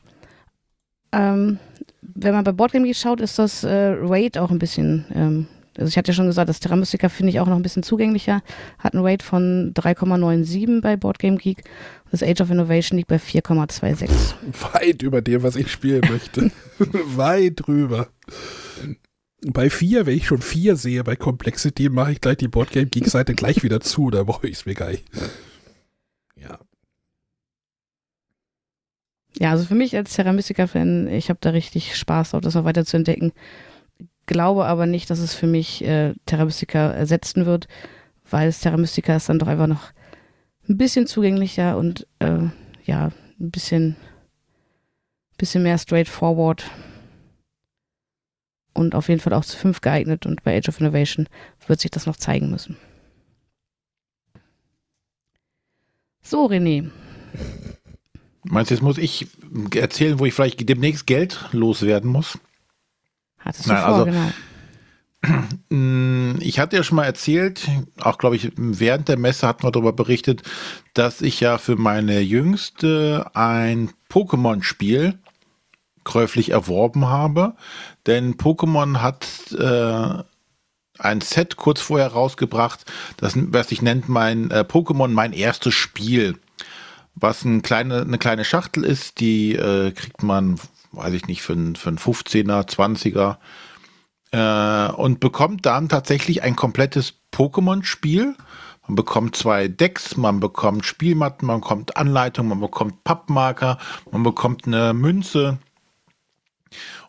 Ähm, wenn man bei Boardgame schaut, ist das äh, Raid auch ein bisschen, ähm, also ich hatte ja schon gesagt, das Terra Mystica finde ich auch noch ein bisschen zugänglicher, hat einen Rate von 3,97 bei Boardgame Geek. Das Age of Innovation liegt bei 4,26. Weit über dem, was ich spielen möchte. Weit drüber. Bei vier, wenn ich schon vier sehe bei Complexity, mache ich gleich die Boardgame Geek Seite gleich wieder zu, da brauche ich es mir gar nicht. Ja. Ja, also für mich als Terra Mystica-Fan, ich habe da richtig Spaß drauf, das noch weiter zu entdecken. Glaube aber nicht, dass es für mich äh, Terra Mystica ersetzen wird, weil das Terra Mystica ist dann doch einfach noch ein bisschen zugänglicher und äh, ja, ein bisschen, bisschen mehr straightforward und auf jeden Fall auch zu fünf geeignet und bei Age of Innovation wird sich das noch zeigen müssen. So, René, Meinst du, jetzt muss ich erzählen, wo ich vielleicht demnächst Geld loswerden muss? Hattest du Nein, vor, also- genau. Ich hatte ja schon mal erzählt, auch glaube ich während der Messe hatten wir darüber berichtet, dass ich ja für meine Jüngste ein Pokémon-Spiel käuflich erworben habe. Denn Pokémon hat äh, ein Set kurz vorher rausgebracht, das was sich nennt mein äh, Pokémon mein erstes Spiel. Was ein kleine, eine kleine Schachtel ist, die äh, kriegt man, weiß ich nicht, für, für einen 15er, 20er äh, und bekommt dann tatsächlich ein komplettes Pokémon-Spiel. Man bekommt zwei Decks, man bekommt Spielmatten, man bekommt Anleitungen, man bekommt Pappmarker, man bekommt eine Münze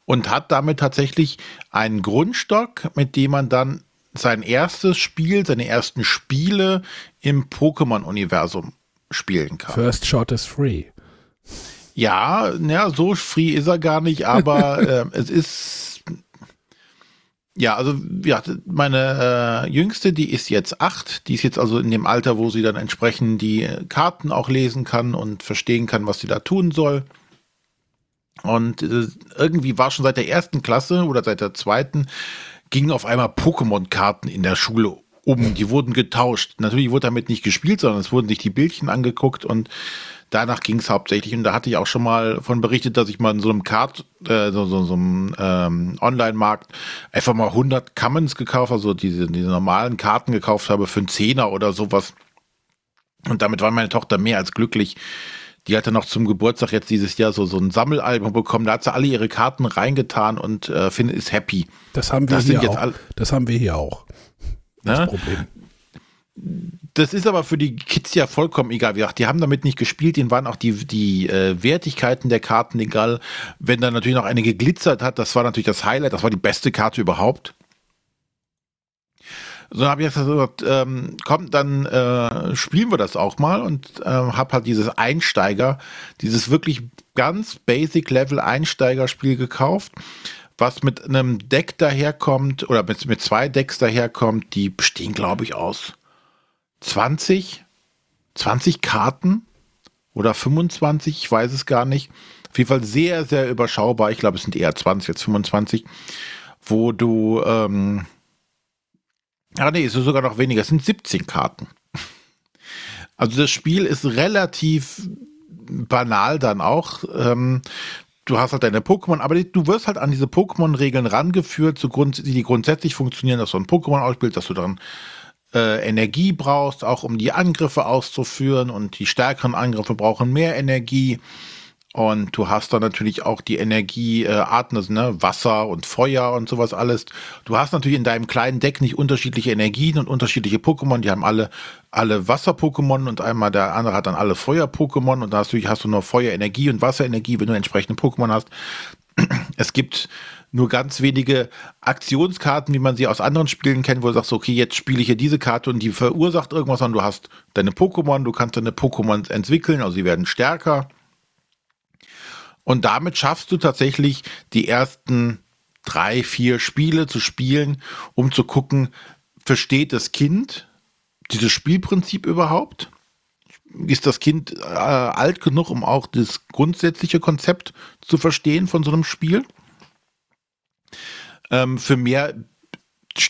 und hat damit tatsächlich einen Grundstock, mit dem man dann sein erstes Spiel, seine ersten Spiele im Pokémon-Universum spielen kann. First Shot is free. Ja, ja, so free ist er gar nicht, aber äh, es ist ja, also ja, meine äh, Jüngste, die ist jetzt acht. Die ist jetzt also in dem Alter, wo sie dann entsprechend die Karten auch lesen kann und verstehen kann, was sie da tun soll. Und äh, irgendwie war schon seit der ersten Klasse oder seit der zweiten gingen auf einmal Pokémon-Karten in der Schule um. Die wurden getauscht. Natürlich wurde damit nicht gespielt, sondern es wurden sich die Bildchen angeguckt und danach ging es hauptsächlich. Und da hatte ich auch schon mal von berichtet, dass ich mal in so einem Card, äh, so, so, so einem ähm, Online-Markt einfach mal 100 Commons gekauft, also diese, diese normalen Karten gekauft habe für einen Zehner oder sowas. Und damit war meine Tochter mehr als glücklich. Die hatte noch zum Geburtstag jetzt dieses Jahr so, so ein Sammelalbum bekommen. Da hat sie alle ihre Karten reingetan und äh, finde, ist happy. Das haben wir Das hier auch. Das haben wir hier auch. Das Ne? Problem. Das ist aber für die Kids ja vollkommen egal. Wie gesagt, die haben damit nicht gespielt, ihnen waren auch die, die äh, Wertigkeiten der Karten egal. Wenn dann natürlich noch eine geglitzert hat, das war natürlich das Highlight, das war die beste Karte überhaupt. So habe ich gesagt, ähm, komm, dann äh, spielen wir das auch mal und äh, habe halt dieses Einsteiger, dieses wirklich ganz basic Level Einsteigerspiel gekauft, was mit einem Deck daherkommt oder mit, mit zwei Decks daherkommt, die bestehen, glaube ich, aus 20, 20 Karten oder 25, ich weiß es gar nicht. Auf jeden Fall sehr, sehr überschaubar. Ich glaube, es sind eher 20 als 25, wo du, ähm, ah nee, es ist sogar noch weniger, es sind 17 Karten. Also das Spiel ist relativ banal dann auch. Ähm, du hast halt deine Pokémon, aber du wirst halt an diese Pokémon-Regeln rangeführt, die grundsätzlich funktionieren, dass du ein Pokémon ausspielst, dass du dann äh, Energie brauchst, auch um die Angriffe auszuführen und die stärkeren Angriffe brauchen mehr Energie. Und du hast dann natürlich auch die Energiearten, also ne, Wasser und Feuer und sowas alles. Du hast natürlich in deinem kleinen Deck nicht unterschiedliche Energien und unterschiedliche Pokémon. Die haben alle, alle Wasser-Pokémon und einmal der andere hat dann alle Feuer-Pokémon und da hast du, hast du nur Feuerenergie und Wasserenergie, wenn du entsprechende Pokémon hast. Es gibt nur ganz wenige Aktionskarten, wie man sie aus anderen Spielen kennt, wo du sagst, okay, jetzt spiele ich hier diese Karte und die verursacht irgendwas, sondern du hast deine Pokémon, du kannst deine Pokémon entwickeln, also sie werden stärker. Und damit schaffst du tatsächlich die ersten drei, vier Spiele zu spielen, um zu gucken, versteht das Kind dieses Spielprinzip überhaupt? Ist das Kind äh, alt genug, um auch das grundsätzliche Konzept zu verstehen von so einem Spiel? Ähm, für mehr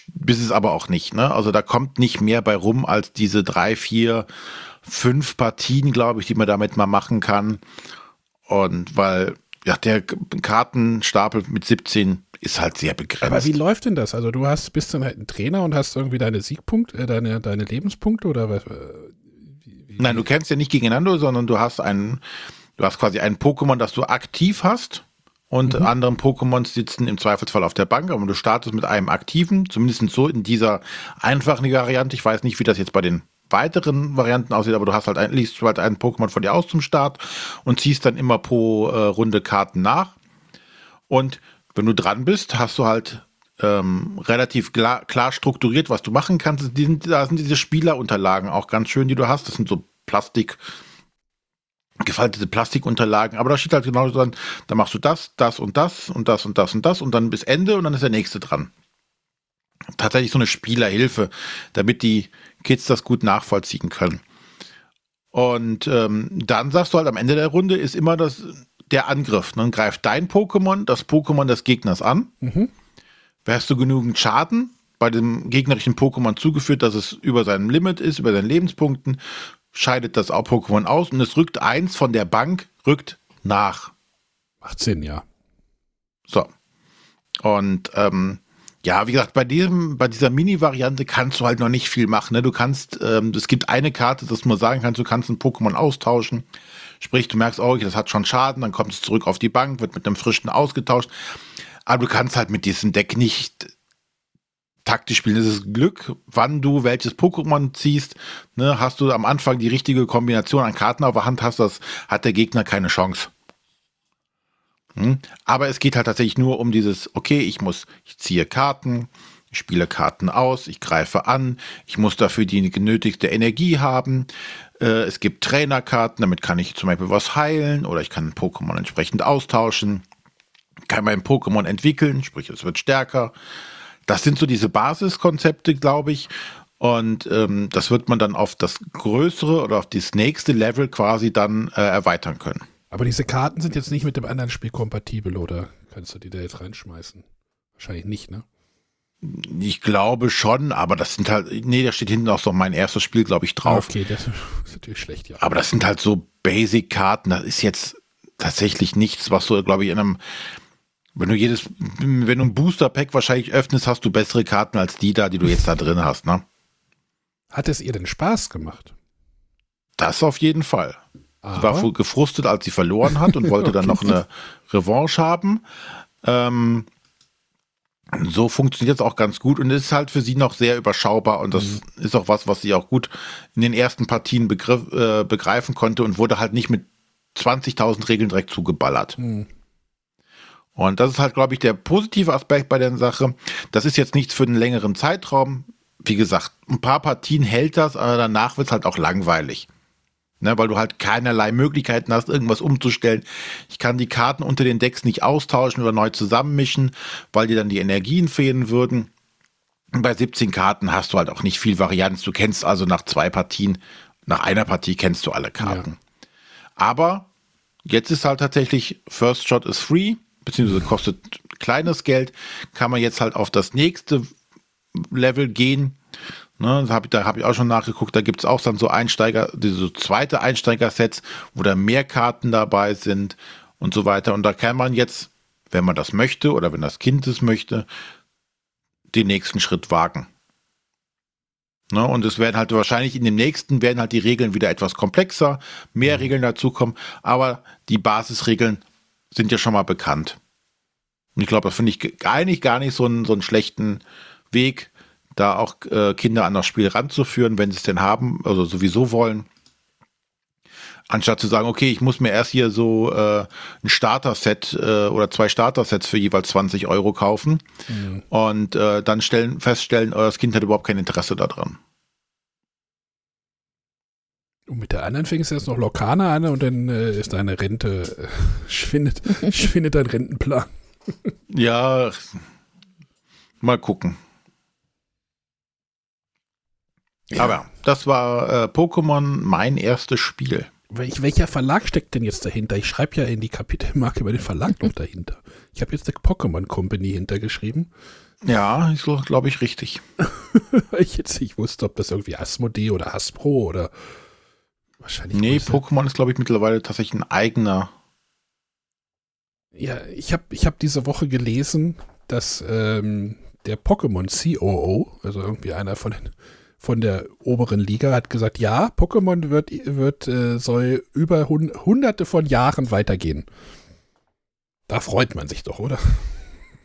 bis es aber auch nicht. Ne? Also da kommt nicht mehr bei rum als diese drei, vier, fünf Partien, glaube ich, die man damit mal machen kann. Und weil ja, der Kartenstapel mit 17 ist halt sehr begrenzt. Aber wie läuft denn das? Also du hast, bist dann halt ein Trainer und hast irgendwie deine Siegpunkte, äh, deine, deine Lebenspunkte oder was? äh, Nein, du kennst ja nicht gegeneinander, sondern du hast einen, du hast quasi einen Pokémon, das du aktiv hast und Mhm. anderen Pokémon sitzen im Zweifelsfall auf der Bank, aber du startest mit einem aktiven, zumindest so in dieser einfachen Variante. Ich weiß nicht, wie das jetzt bei den weiteren Varianten aussieht, aber du hast halt ein, liest halt einen Pokémon von dir aus zum Start und ziehst dann immer pro äh, Runde Karten nach. Und wenn du dran bist, hast du halt ähm, relativ klar, klar strukturiert, was du machen kannst. Die da sind diese Spielerunterlagen auch ganz schön, die du hast. Das sind so Plastik, gefaltete Plastikunterlagen, aber da steht halt genau dran, da machst du das, das und das und das und das und das und dann bis Ende und dann ist der nächste dran. Tatsächlich so eine Spielerhilfe, damit die Kids das gut nachvollziehen können. Und ähm, dann sagst du halt am Ende der Runde ist immer das, der Angriff. Dann greift dein Pokémon das Pokémon des Gegners an. Mhm. Hast du genügend Schaden, bei dem gegnerischen Pokémon zugeführt, dass es über seinem Limit ist, über seinen Lebenspunkten, scheidet das auch Pokémon aus und es rückt eins von der Bank, rückt nach. Macht Sinn, ja. So. Und ähm, ja, wie gesagt, bei diesem, bei dieser Mini-Variante kannst du halt noch nicht viel machen. Ne? Du kannst, ähm, es gibt eine Karte, dass man sagen kannst, du kannst ein Pokémon austauschen. Sprich, du merkst, oh, das hat schon Schaden, dann kommt es zurück auf die Bank, wird mit einem frischen ausgetauscht. Aber du kannst halt mit diesem Deck nicht taktisch spielen. Es ist Glück, wann du welches Pokémon ziehst. Ne, hast du am Anfang die richtige Kombination an Karten auf der Hand, hast das, hat der Gegner keine Chance. Hm? Aber es geht halt tatsächlich nur um dieses, okay, ich muss, ich ziehe Karten, ich spiele Karten aus, ich greife an, ich muss dafür die genötigte Energie haben. Äh, es gibt Trainerkarten, damit kann ich zum Beispiel was heilen oder ich kann Pokémon entsprechend austauschen, kann mein Pokémon entwickeln, sprich es wird stärker. Das sind so diese Basiskonzepte, glaube ich. Und ähm, das wird man dann auf das größere oder auf das nächste Level quasi dann äh, erweitern können. Aber diese Karten sind jetzt nicht mit dem anderen Spiel kompatibel, oder kannst du die da jetzt reinschmeißen? Wahrscheinlich nicht, ne? Ich glaube schon, aber das sind halt, nee, da steht hinten auch so mein erstes Spiel, glaube ich, drauf. Okay, das ist natürlich schlecht, ja. Aber das sind halt so Basic-Karten, das ist jetzt tatsächlich nichts, was du, glaube ich, in einem, wenn du jedes, wenn du ein Booster-Pack wahrscheinlich öffnest, hast du bessere Karten als die da, die du jetzt da drin hast, ne? Hat es ihr denn Spaß gemacht? Das auf jeden Fall. Sie war gefrustet, als sie verloren hat und wollte dann noch eine Revanche haben. Ähm, so funktioniert es auch ganz gut und ist halt für sie noch sehr überschaubar und das mhm. ist auch was, was sie auch gut in den ersten Partien begriff, äh, begreifen konnte und wurde halt nicht mit 20.000 Regeln direkt zugeballert. Mhm. Und das ist halt, glaube ich, der positive Aspekt bei der Sache. Das ist jetzt nichts für einen längeren Zeitraum. Wie gesagt, ein paar Partien hält das, aber danach wird es halt auch langweilig. Ne, weil du halt keinerlei Möglichkeiten hast, irgendwas umzustellen. Ich kann die Karten unter den Decks nicht austauschen oder neu zusammenmischen, weil dir dann die Energien fehlen würden. Und bei 17 Karten hast du halt auch nicht viel Varianz. Du kennst also nach zwei Partien, nach einer Partie kennst du alle Karten. Ja. Aber jetzt ist halt tatsächlich First Shot is free, beziehungsweise kostet kleines Geld, kann man jetzt halt auf das nächste Level gehen Ne, hab, da habe ich auch schon nachgeguckt, da gibt es auch dann so Einsteiger, diese zweite Einsteiger-Sets, wo da mehr Karten dabei sind und so weiter. Und da kann man jetzt, wenn man das möchte oder wenn das Kind es möchte, den nächsten Schritt wagen. Ne, und es werden halt wahrscheinlich in dem nächsten werden halt die Regeln wieder etwas komplexer, mehr mhm. Regeln dazukommen, aber die Basisregeln sind ja schon mal bekannt. Und ich glaube, das finde ich eigentlich gar nicht so einen, so einen schlechten Weg, da auch äh, Kinder an das Spiel ranzuführen, wenn sie es denn haben, also sowieso wollen. Anstatt zu sagen, okay, ich muss mir erst hier so äh, ein Starter-Set äh, oder zwei Starter-Sets für jeweils 20 Euro kaufen mhm. und äh, dann stellen, feststellen, euer Kind hat überhaupt kein Interesse daran. Und mit der anderen fängst du jetzt noch Lokana an und dann äh, ist deine Rente, äh, schwindet, schwindet dein Rentenplan. ja, mal gucken. Ja. Aber das war äh, Pokémon mein erstes Spiel. Welch, welcher Verlag steckt denn jetzt dahinter? Ich schreibe ja in die Kapitelmarke über den Verlag noch dahinter. Ich habe jetzt der Pokémon Company hintergeschrieben. Ja, ist glaube ich richtig. ich jetzt nicht wusste, ob das irgendwie Asmodee oder Hasbro oder wahrscheinlich. Nee, Pokémon ist glaube ich mittlerweile tatsächlich ein eigener. Ja, ich habe ich hab diese Woche gelesen, dass ähm, der Pokémon COO, also irgendwie einer von den von der oberen Liga hat gesagt, ja, Pokémon wird, wird äh, soll über hun hunderte von Jahren weitergehen. Da freut man sich doch, oder?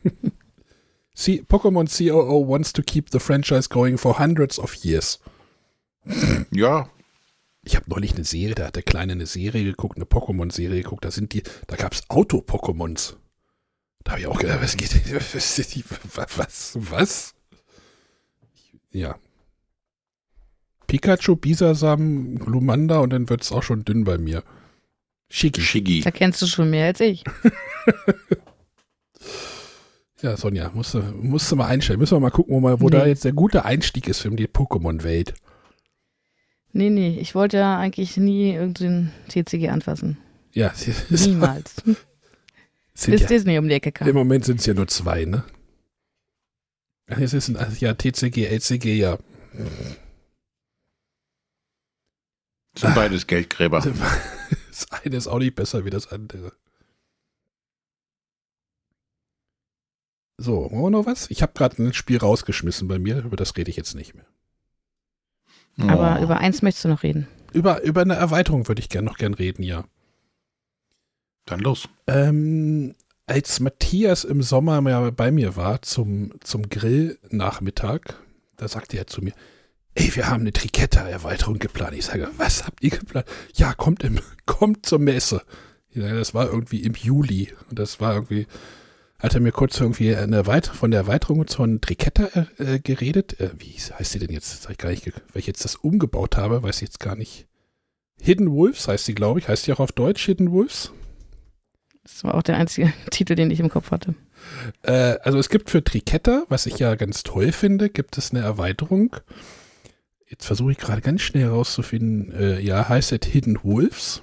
See, Pokémon COO wants to keep the franchise going for hundreds of years. Ja. Ich habe neulich eine Serie, da hat der Kleine eine Serie geguckt, eine Pokémon-Serie geguckt, da sind die, da gab es Auto-Pokémons. Da habe ich auch gedacht, was geht, was, was, was? Ja, Pikachu, Bisasam, Glumanda und dann wird es auch schon dünn bei mir. Shiggy. Shiggy. Da kennst du schon mehr als ich. ja, Sonja, musst du, musst du mal einstellen. Müssen wir mal gucken, wo, mal, wo nee. da jetzt der gute Einstieg ist für die Pokémon-Welt. Nee, nee, ich wollte ja eigentlich nie irgendein TCG anfassen. Ja, niemals. Bis ja, Disney um die Ecke kam. Im Moment sind es ja nur zwei, ne? Es ist ein, ja TCG, LCG, ja. Sind beides Geldgräber. Das eine ist auch nicht besser wie das andere. So, wollen wir noch was? Ich habe gerade ein Spiel rausgeschmissen bei mir, über das rede ich jetzt nicht mehr. Aber Oh. über eins möchtest du noch reden. Über, über eine Erweiterung würde ich gern noch gern reden, ja. Dann los. Ähm, als Matthias im Sommer mal bei mir war zum, zum Grillnachmittag, da sagte er zu mir, ey, wir haben eine Triketta-Erweiterung geplant. Ich sage, was habt ihr geplant? Ja, kommt, im, kommt zur Messe. Ich sage, das war irgendwie im Juli. Und das war irgendwie, hat er mir kurz irgendwie eine Erweiterung, von der Erweiterung von Triketta äh, geredet. Äh, wie heißt sie denn jetzt? Sag ich gar nicht, weil ich jetzt das umgebaut habe, weiß ich jetzt gar nicht. Hidden Wolves heißt sie, glaube ich. Heißt sie auch auf Deutsch Hidden Wolves? Das war auch der einzige Titel, den ich im Kopf hatte. Äh, also es gibt für Triketta, was ich ja ganz toll finde, gibt es eine Erweiterung. Jetzt versuche ich gerade ganz schnell herauszufinden. Äh, ja, heißt es Hidden Wolves.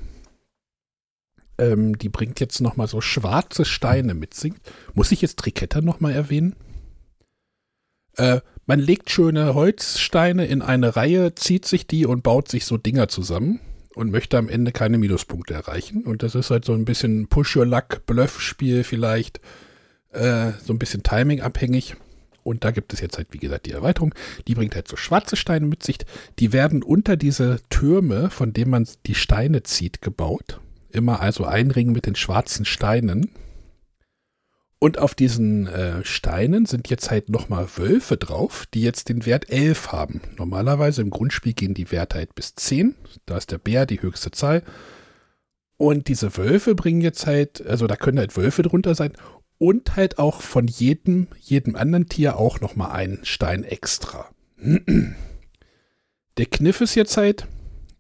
Ähm, die bringt jetzt nochmal so schwarze Steine mit sich. Muss ich jetzt Triketta nochmal erwähnen? Äh, man legt schöne Holzsteine in eine Reihe, zieht sich die und baut sich so Dinger zusammen und möchte am Ende keine Minuspunkte erreichen. Und das ist halt so ein bisschen Push-Your-Luck-Bluff-Spiel vielleicht äh, so ein bisschen Timing abhängig. Und da gibt es jetzt halt, wie gesagt, die Erweiterung. Die bringt halt so schwarze Steine mit sich. Die werden unter diese Türme, von denen man die Steine zieht, gebaut. Immer also ein Ring mit den schwarzen Steinen. Und auf diesen äh, Steinen sind jetzt halt nochmal Wölfe drauf, die jetzt den Wert 11 haben. Normalerweise im Grundspiel gehen die Werte halt bis 10. Da ist der Bär die höchste Zahl. Und diese Wölfe bringen jetzt halt, also da können halt Wölfe drunter sein und halt auch von jedem, jedem anderen Tier auch nochmal einen Stein extra. Der Kniff ist jetzt halt,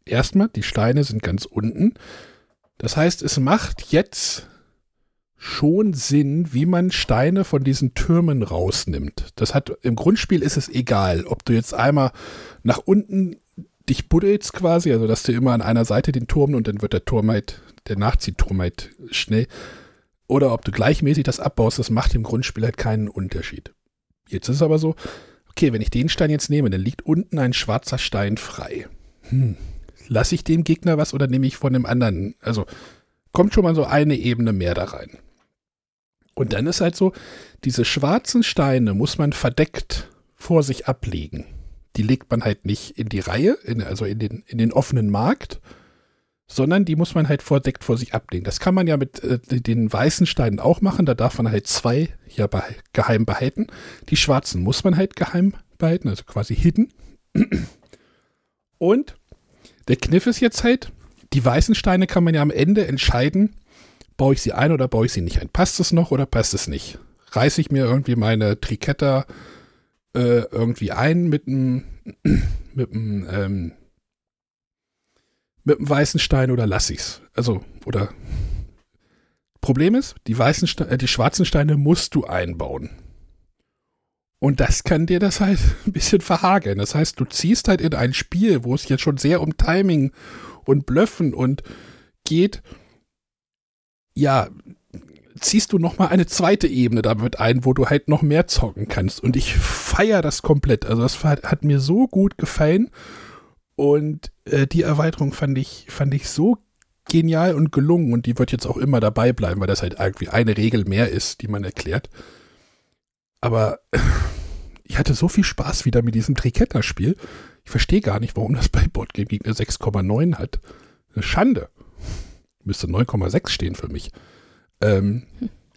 erstmal, die Steine sind ganz unten. Das heißt, es macht jetzt schon Sinn, wie man Steine von diesen Türmen rausnimmt. Das hat, im Grundspiel ist es egal, ob du jetzt einmal nach unten dich buddelst quasi, also dass du immer an einer Seite den Turm und dann wird der Turm halt, der Nachziehturm halt schnell oder ob du gleichmäßig das abbaust, das macht im Grundspiel halt keinen Unterschied. Jetzt ist es aber so, okay, wenn ich den Stein jetzt nehme, dann liegt unten ein schwarzer Stein frei. Hm. Lasse ich dem Gegner was oder nehme ich von dem anderen? Also kommt schon mal so eine Ebene mehr da rein. Und dann ist halt so, diese schwarzen Steine muss man verdeckt vor sich ablegen. Die legt man halt nicht in die Reihe, in, also in den, in den offenen Markt, sondern die muss man halt verdeckt vor sich ablegen. Das kann man ja mit äh, den weißen Steinen auch machen. Da darf man halt zwei ja beh geheim behalten. Die schwarzen muss man halt geheim behalten, also quasi hidden. Und der Kniff ist jetzt halt, die weißen Steine kann man ja am Ende entscheiden, baue ich sie ein oder baue ich sie nicht ein. Passt es noch oder passt es nicht? Reiße ich mir irgendwie meine Triketta äh, irgendwie ein mit einem mit ähm, weißen Stein oder lass ich's? Also, oder Problem ist, die weißen Ste äh, die schwarzen Steine musst du einbauen. Und das kann dir das halt ein bisschen verhageln. Das heißt, du ziehst halt in ein Spiel, wo es jetzt schon sehr um Timing und Blöffen und geht, ja, ziehst du noch mal eine zweite Ebene damit ein, wo du halt noch mehr zocken kannst. Und ich feiere das komplett. Also das hat, hat mir so gut gefallen. Und äh, die Erweiterung fand ich, fand ich so genial und gelungen. Und die wird jetzt auch immer dabei bleiben, weil das halt irgendwie eine Regel mehr ist, die man erklärt. Aber ich hatte so viel Spaß wieder mit diesem Triketta-Spiel. Ich verstehe gar nicht, warum das bei Boardgame Geek eine 6,9 hat. Eine Schande. Müsste 9,6 stehen für mich. Ähm,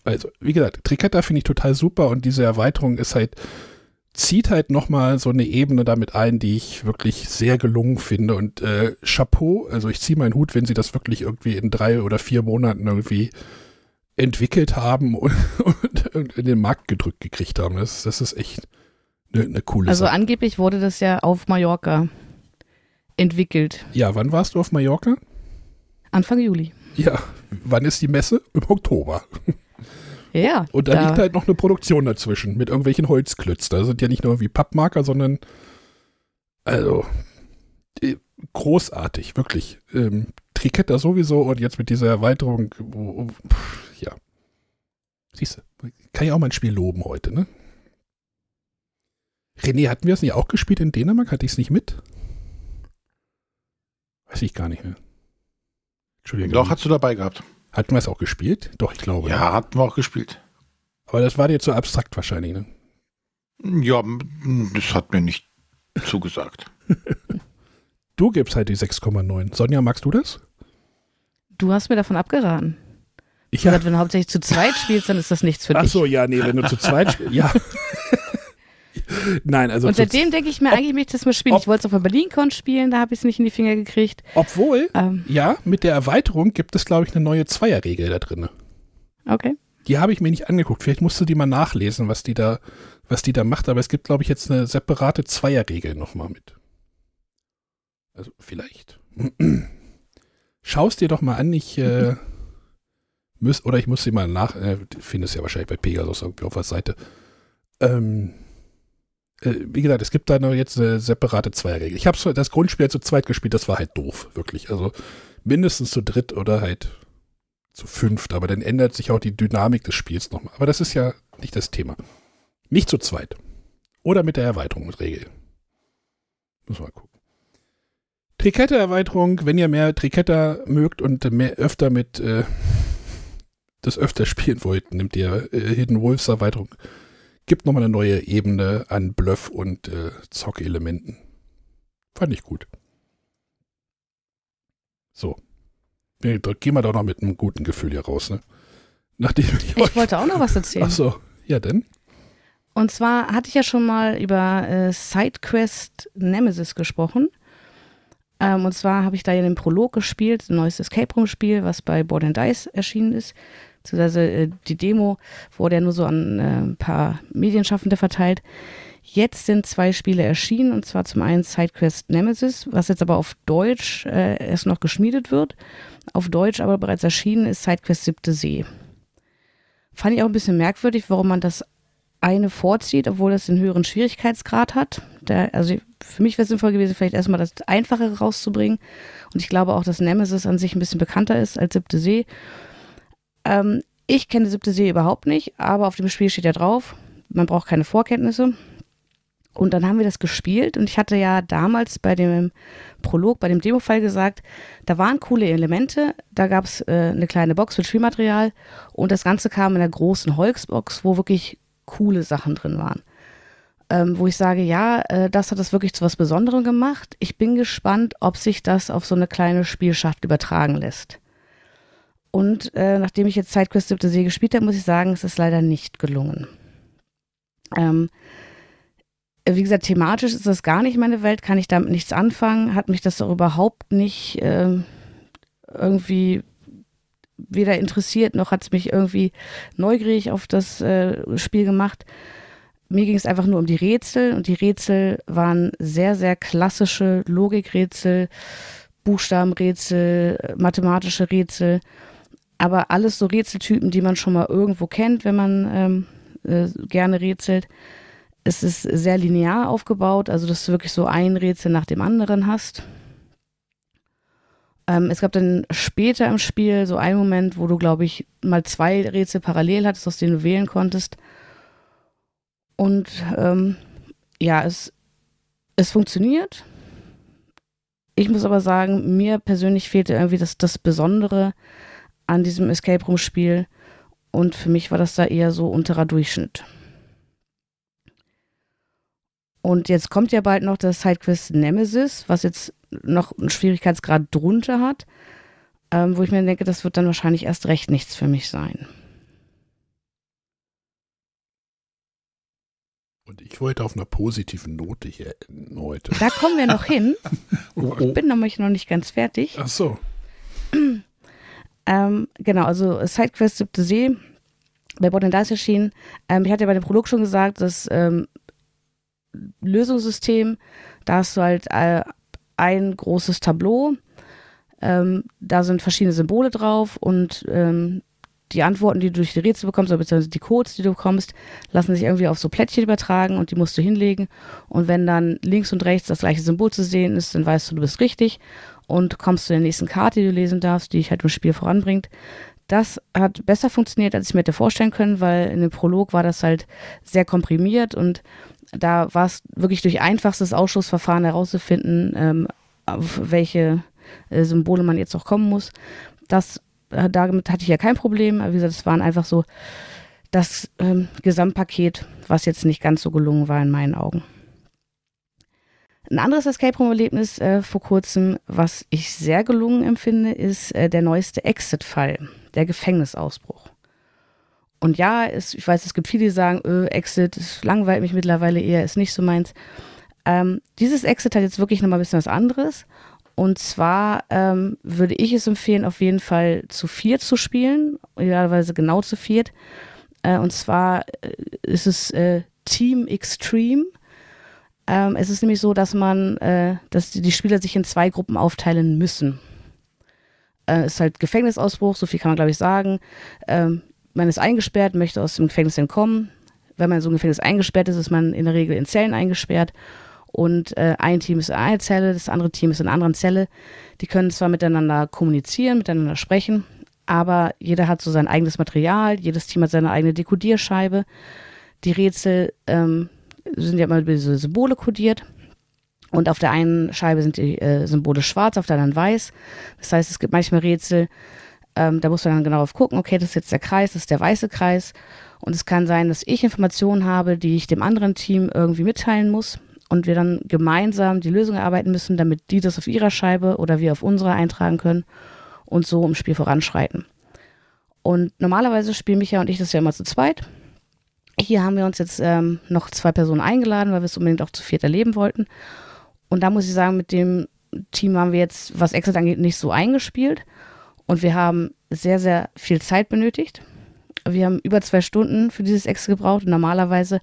also, wie gesagt, Triketta finde ich total super und diese Erweiterung ist halt, zieht halt nochmal so eine Ebene damit ein, die ich wirklich sehr gelungen finde. Und äh, Chapeau, also ich ziehe meinen Hut, wenn sie das wirklich irgendwie in drei oder vier Monaten irgendwie entwickelt haben und, und in den Markt gedrückt gekriegt haben. Das, das ist echt eine, eine coole Also Sache. angeblich wurde das ja auf Mallorca entwickelt. Ja, wann warst du auf Mallorca? Anfang Juli. Ja, wann ist die Messe? Im Oktober. Ja. Und da, da- liegt halt noch eine Produktion dazwischen mit irgendwelchen Holzklötz. Da sind ja nicht nur irgendwie Pappmarker, sondern also großartig, wirklich. Ähm, Triketta sowieso und jetzt mit dieser Erweiterung. Siehst du, kann ja auch mal ein Spiel loben heute, ne? René, hatten wir es nicht auch gespielt in Dänemark? Hatte ich es nicht mit? Weiß ich gar nicht mehr. Entschuldigung. Doch, hast du dabei gehabt. Hatten wir es auch gespielt? Doch, ich glaube. Ja, ja, hatten wir auch gespielt. Aber das war dir zu abstrakt wahrscheinlich, ne? Ja, das hat mir nicht zugesagt. du gibst halt die 6,9. Sonja, magst du das? Du hast mir davon abgeraten. Ich ja. wenn du hauptsächlich zu zweit spielst, dann ist das nichts für dich. Ach so, ja, nee, wenn du zu zweit spielst, ja. Nein, also. Und seitdem denke ich mir, ob, eigentlich möchte ich das mal spielen. Ob, ich wollte es auf der BerlinCon spielen, da habe ich es nicht in die Finger gekriegt. Obwohl, ähm, ja, mit der Erweiterung gibt es, glaube ich, eine neue Zweierregel da drin. Okay. Die habe ich mir nicht angeguckt. Vielleicht musst du die mal nachlesen, was die da, was die da macht. Aber es gibt, glaube ich, jetzt eine separate Zweierregel nochmal mit. Also vielleicht. Schaust dir doch mal an, ich äh, muss, oder ich muss sie mal nach, äh, findest ja wahrscheinlich bei Pegasus irgendwie auf der Seite. Ähm, äh, wie gesagt, es gibt da noch jetzt eine separate Zweierregel. Ich habe das Grundspiel zu zweit gespielt, das war halt doof, wirklich. Also mindestens zu dritt oder halt zu fünft, aber dann ändert sich auch die Dynamik des Spiels nochmal. Aber das ist ja nicht das Thema. Nicht zu zweit. Oder mit der Erweiterungsregel. Muss mal gucken. Trikette-Erweiterung, wenn ihr mehr Trikette mögt und mehr öfter mit äh, das öfter spielen wollt, nimmt ihr äh, Hidden Wolves Erweiterung gibt nochmal eine neue Ebene an Bluff und äh, Zockelementen. Fand ich gut. So. Nee, gehen wir doch noch mit einem guten Gefühl hier raus, ne? Nachdem ich, ich wollte auch noch was erzählen. Ach so, ja denn. Und zwar hatte ich ja schon mal über äh, SideQuest Nemesis gesprochen. Ähm, und zwar habe ich da ja den Prolog gespielt, ein neues Escape Room Spiel, was bei Board and Dice erschienen ist beziehungsweise äh, die Demo wurde ja nur so an äh, ein paar Medienschaffende verteilt. Jetzt sind zwei Spiele erschienen, und zwar zum einen SideQuest Nemesis, was jetzt aber auf Deutsch äh, erst noch geschmiedet wird. Auf Deutsch aber bereits erschienen ist SideQuest Siebte See. Fand ich auch ein bisschen merkwürdig, warum man das eine vorzieht, obwohl es den höheren Schwierigkeitsgrad hat. Der, also für mich wäre es sinnvoll gewesen, vielleicht erstmal das Einfachere rauszubringen. Und ich glaube auch, dass Nemesis an sich ein bisschen bekannter ist als Siebte See. Ähm, ich kenne die siebte See überhaupt nicht, aber auf dem Spiel steht ja drauf, man braucht keine Vorkenntnisse. Und dann haben wir das gespielt und ich hatte ja damals bei dem Prolog, bei dem Demo-Fall gesagt, da waren coole Elemente, da gab es äh, eine kleine Box mit Spielmaterial und das Ganze kam in einer großen Holzbox, wo wirklich coole Sachen drin waren. Ähm, wo ich sage, ja, äh, das hat das wirklich zu was Besonderem gemacht. Ich bin gespannt, ob sich das auf so eine kleine Spielschaft übertragen lässt. Und äh, nachdem ich jetzt Sidequest siebte See gespielt habe, muss ich sagen, es ist leider nicht gelungen. Ähm, wie gesagt, thematisch ist das gar nicht meine Welt, kann ich damit nichts anfangen, hat mich das auch überhaupt nicht äh, irgendwie weder interessiert, noch hat es mich irgendwie neugierig auf das äh, Spiel gemacht. Mir ging es einfach nur um die Rätsel und die Rätsel waren sehr, sehr klassische Logikrätsel, Buchstabenrätsel, mathematische Rätsel aber alles so Rätseltypen, die man schon mal irgendwo kennt, wenn man ähm, äh, gerne rätselt. Es ist sehr linear aufgebaut, also dass du wirklich so ein Rätsel nach dem anderen hast. Ähm, es gab dann später im Spiel so einen Moment, wo du, glaube ich, mal zwei Rätsel parallel hattest, aus denen du wählen konntest. Und ähm, ja, es, es funktioniert. Ich muss aber sagen, mir persönlich fehlte irgendwie das, das Besondere an diesem Escape Room Spiel und für mich war das da eher so unterer Durchschnitt. Und jetzt kommt ja bald noch das Sidequest Nemesis, was jetzt noch einen Schwierigkeitsgrad drunter hat, ähm, wo ich mir denke, das wird dann wahrscheinlich erst recht nichts für mich sein. Und ich wollte auf einer positiven Note hier heute. Da kommen wir noch hin. oh, oh. Ich bin nämlich noch nicht ganz fertig. Ach so. Ähm, genau, also SideQuest siebte See bei Bot Dice erschienen. Ähm, ich hatte ja bei dem Prolog schon gesagt, das ähm, Lösungssystem, da hast du halt äh, ein großes Tableau. Ähm, da sind verschiedene Symbole drauf und ähm, die Antworten, die du durch die Rätsel bekommst, beziehungsweise die Codes, die du bekommst, lassen sich irgendwie auf so Plättchen übertragen und die musst du hinlegen. Und wenn dann links und rechts das gleiche Symbol zu sehen ist, dann weißt du, du bist richtig und kommst zu der nächsten Karte, die du lesen darfst, die dich halt im Spiel voranbringt. Das hat besser funktioniert, als ich mir hätte vorstellen können, weil in dem Prolog war das halt sehr komprimiert und da war es wirklich durch einfachstes Ausschussverfahren herauszufinden, ähm, auf welche äh, Symbole man jetzt auch kommen muss. Das, äh, damit hatte ich ja kein Problem. Aber wie gesagt, es waren einfach so das ähm, Gesamtpaket, was jetzt nicht ganz so gelungen war in meinen Augen. Ein anderes Escape Room-Erlebnis äh, vor kurzem, was ich sehr gelungen empfinde, ist äh, der neueste Exit-Fall, der Gefängnisausbruch. Und ja, es, ich weiß, es gibt viele, die sagen, öh, Exit, es langweilt mich mittlerweile eher, ist nicht so meins. Ähm, dieses Exit hat jetzt wirklich nochmal ein bisschen was anderes. Und zwar ähm, würde ich es empfehlen, auf jeden Fall zu viert zu spielen, idealerweise genau zu viert. Äh, und zwar äh, ist es äh, Team Extreme. Ähm, es ist nämlich so, dass man, äh, dass die, Spieler sich in zwei Gruppen aufteilen müssen. Äh, es ist halt Gefängnisausbruch, so viel kann man glaube ich sagen. Ähm, man ist eingesperrt, möchte aus dem Gefängnis entkommen. Wenn man in so ein Gefängnis eingesperrt ist, ist man in der Regel in Zellen eingesperrt. Und äh, ein Team ist in einer Zelle, das andere Team ist in einer anderen Zelle. Die können zwar miteinander kommunizieren, miteinander sprechen, aber jeder hat so sein eigenes Material, jedes Team hat seine eigene Dekodierscheibe. Die Rätsel ähm, sind ja immer diese Symbole kodiert. Und auf der einen Scheibe sind die äh, Symbole schwarz, auf der anderen weiß. Das heißt, es gibt manchmal Rätsel, ähm, da muss man dann genau auf gucken, okay, das ist jetzt der Kreis, das ist der weiße Kreis. Und es kann sein, dass ich Informationen habe, die ich dem anderen Team irgendwie mitteilen muss und wir dann gemeinsam die Lösung erarbeiten müssen, damit die das auf ihrer Scheibe oder wir auf unserer eintragen können und so im Spiel voranschreiten. Und normalerweise spielen Micha und ich das ja immer zu zweit. Hier haben wir uns jetzt ähm, noch zwei Personen eingeladen, weil wir es unbedingt auch zu viert erleben wollten. Und da muss ich sagen, mit dem Team haben wir jetzt, was Exit angeht, nicht so eingespielt. Und wir haben sehr, sehr viel Zeit benötigt. Wir haben über zwei Stunden für dieses Exit gebraucht. Und normalerweise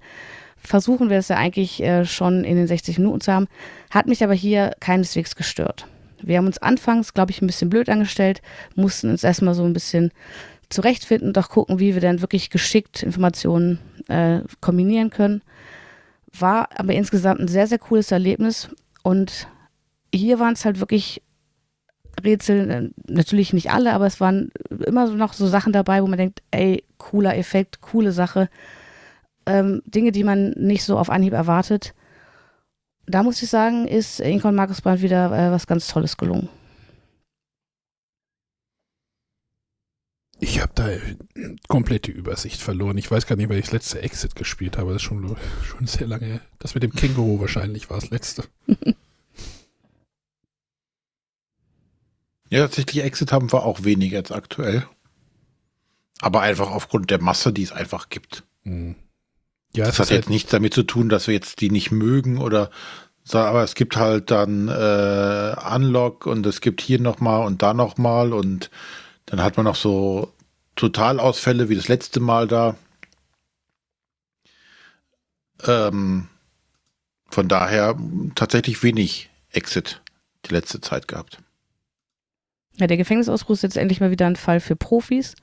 versuchen wir es ja eigentlich äh, schon in den 60 Minuten zu haben. Hat mich aber hier keineswegs gestört. Wir haben uns anfangs, glaube ich, ein bisschen blöd angestellt, mussten uns erstmal so ein bisschen zurechtfinden und auch gucken, wie wir dann wirklich geschickt Informationen äh, kombinieren können. War aber insgesamt ein sehr, sehr cooles Erlebnis und hier waren es halt wirklich Rätsel, äh, natürlich nicht alle, aber es waren immer noch so Sachen dabei, wo man denkt, ey, cooler Effekt, coole Sache. Ähm, Dinge, die man nicht so auf Anhieb erwartet. Da muss ich sagen, ist Inkon Markus Brandt wieder äh, was ganz Tolles gelungen. Ich habe da komplette Übersicht verloren. Ich weiß gar nicht, weil ich das letzte Exit gespielt habe. Das ist schon, schon sehr lange. Das mit dem Känguru wahrscheinlich war das letzte. ja, tatsächlich Exit haben wir auch wenig jetzt aktuell. Aber einfach aufgrund der Masse, die es einfach gibt. Hm. Ja, das hat jetzt halt nichts damit zu tun, dass wir jetzt die nicht mögen oder aber es gibt halt dann äh, Unlock und es gibt hier nochmal und da nochmal und dann hat man noch so Totalausfälle wie das letzte Mal da. Ähm, von daher tatsächlich wenig Exit die letzte Zeit gehabt. Ja, der Gefängnisausbruch ist jetzt endlich mal wieder ein Fall für Profis.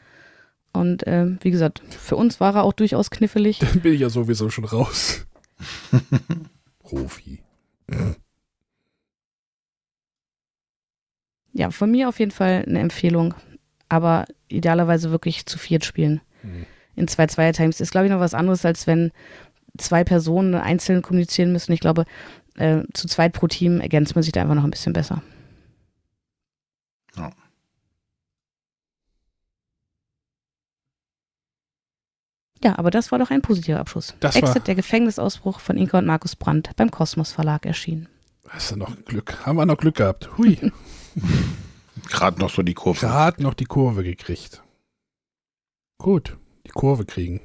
Und äh, wie gesagt, für uns war er auch durchaus knifflig. Dann bin ich ja sowieso schon raus. Profi. Ja, von mir auf jeden Fall eine Empfehlung aber idealerweise wirklich zu viert spielen. Mhm. In zwei Zweier-Times ist, glaube ich, noch was anderes, als wenn zwei Personen einzeln kommunizieren müssen. Ich glaube, äh, zu zweit pro Team ergänzt man sich da einfach noch ein bisschen besser. Ja. Ja, aber das war doch ein positiver Abschluss. Das Exit, der Gefängnisausbruch von Inka und Markus Brandt beim Kosmos Verlag erschienen. Hast du noch Glück? Haben wir noch Glück gehabt? Hui. Gerade noch so die Kurve. Gerade noch die Kurve gekriegt. Gut, die Kurve kriegen.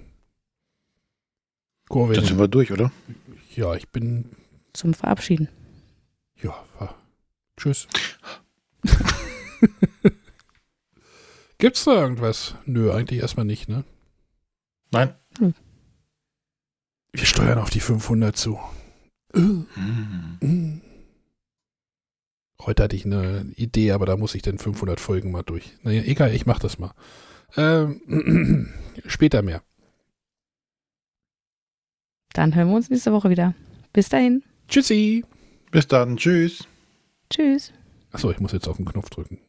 Kurve Dann sind wir durch, oder? Ja, ich bin. Zum Verabschieden. Ja, war. tschüss. Gibt's da irgendwas? Nö, eigentlich erstmal nicht, ne? Nein. Hm. Wir steuern auf die 500 zu. Mhm. Mhm. Heute hatte ich eine Idee, aber da muss ich dann 500 Folgen mal durch. Naja, egal, ich mach das mal. Ähm, später mehr. Dann hören wir uns nächste Woche wieder. Bis dahin. Tschüssi. Bis dann. Tschüss. Tschüss. Achso, ich muss jetzt auf den Knopf drücken.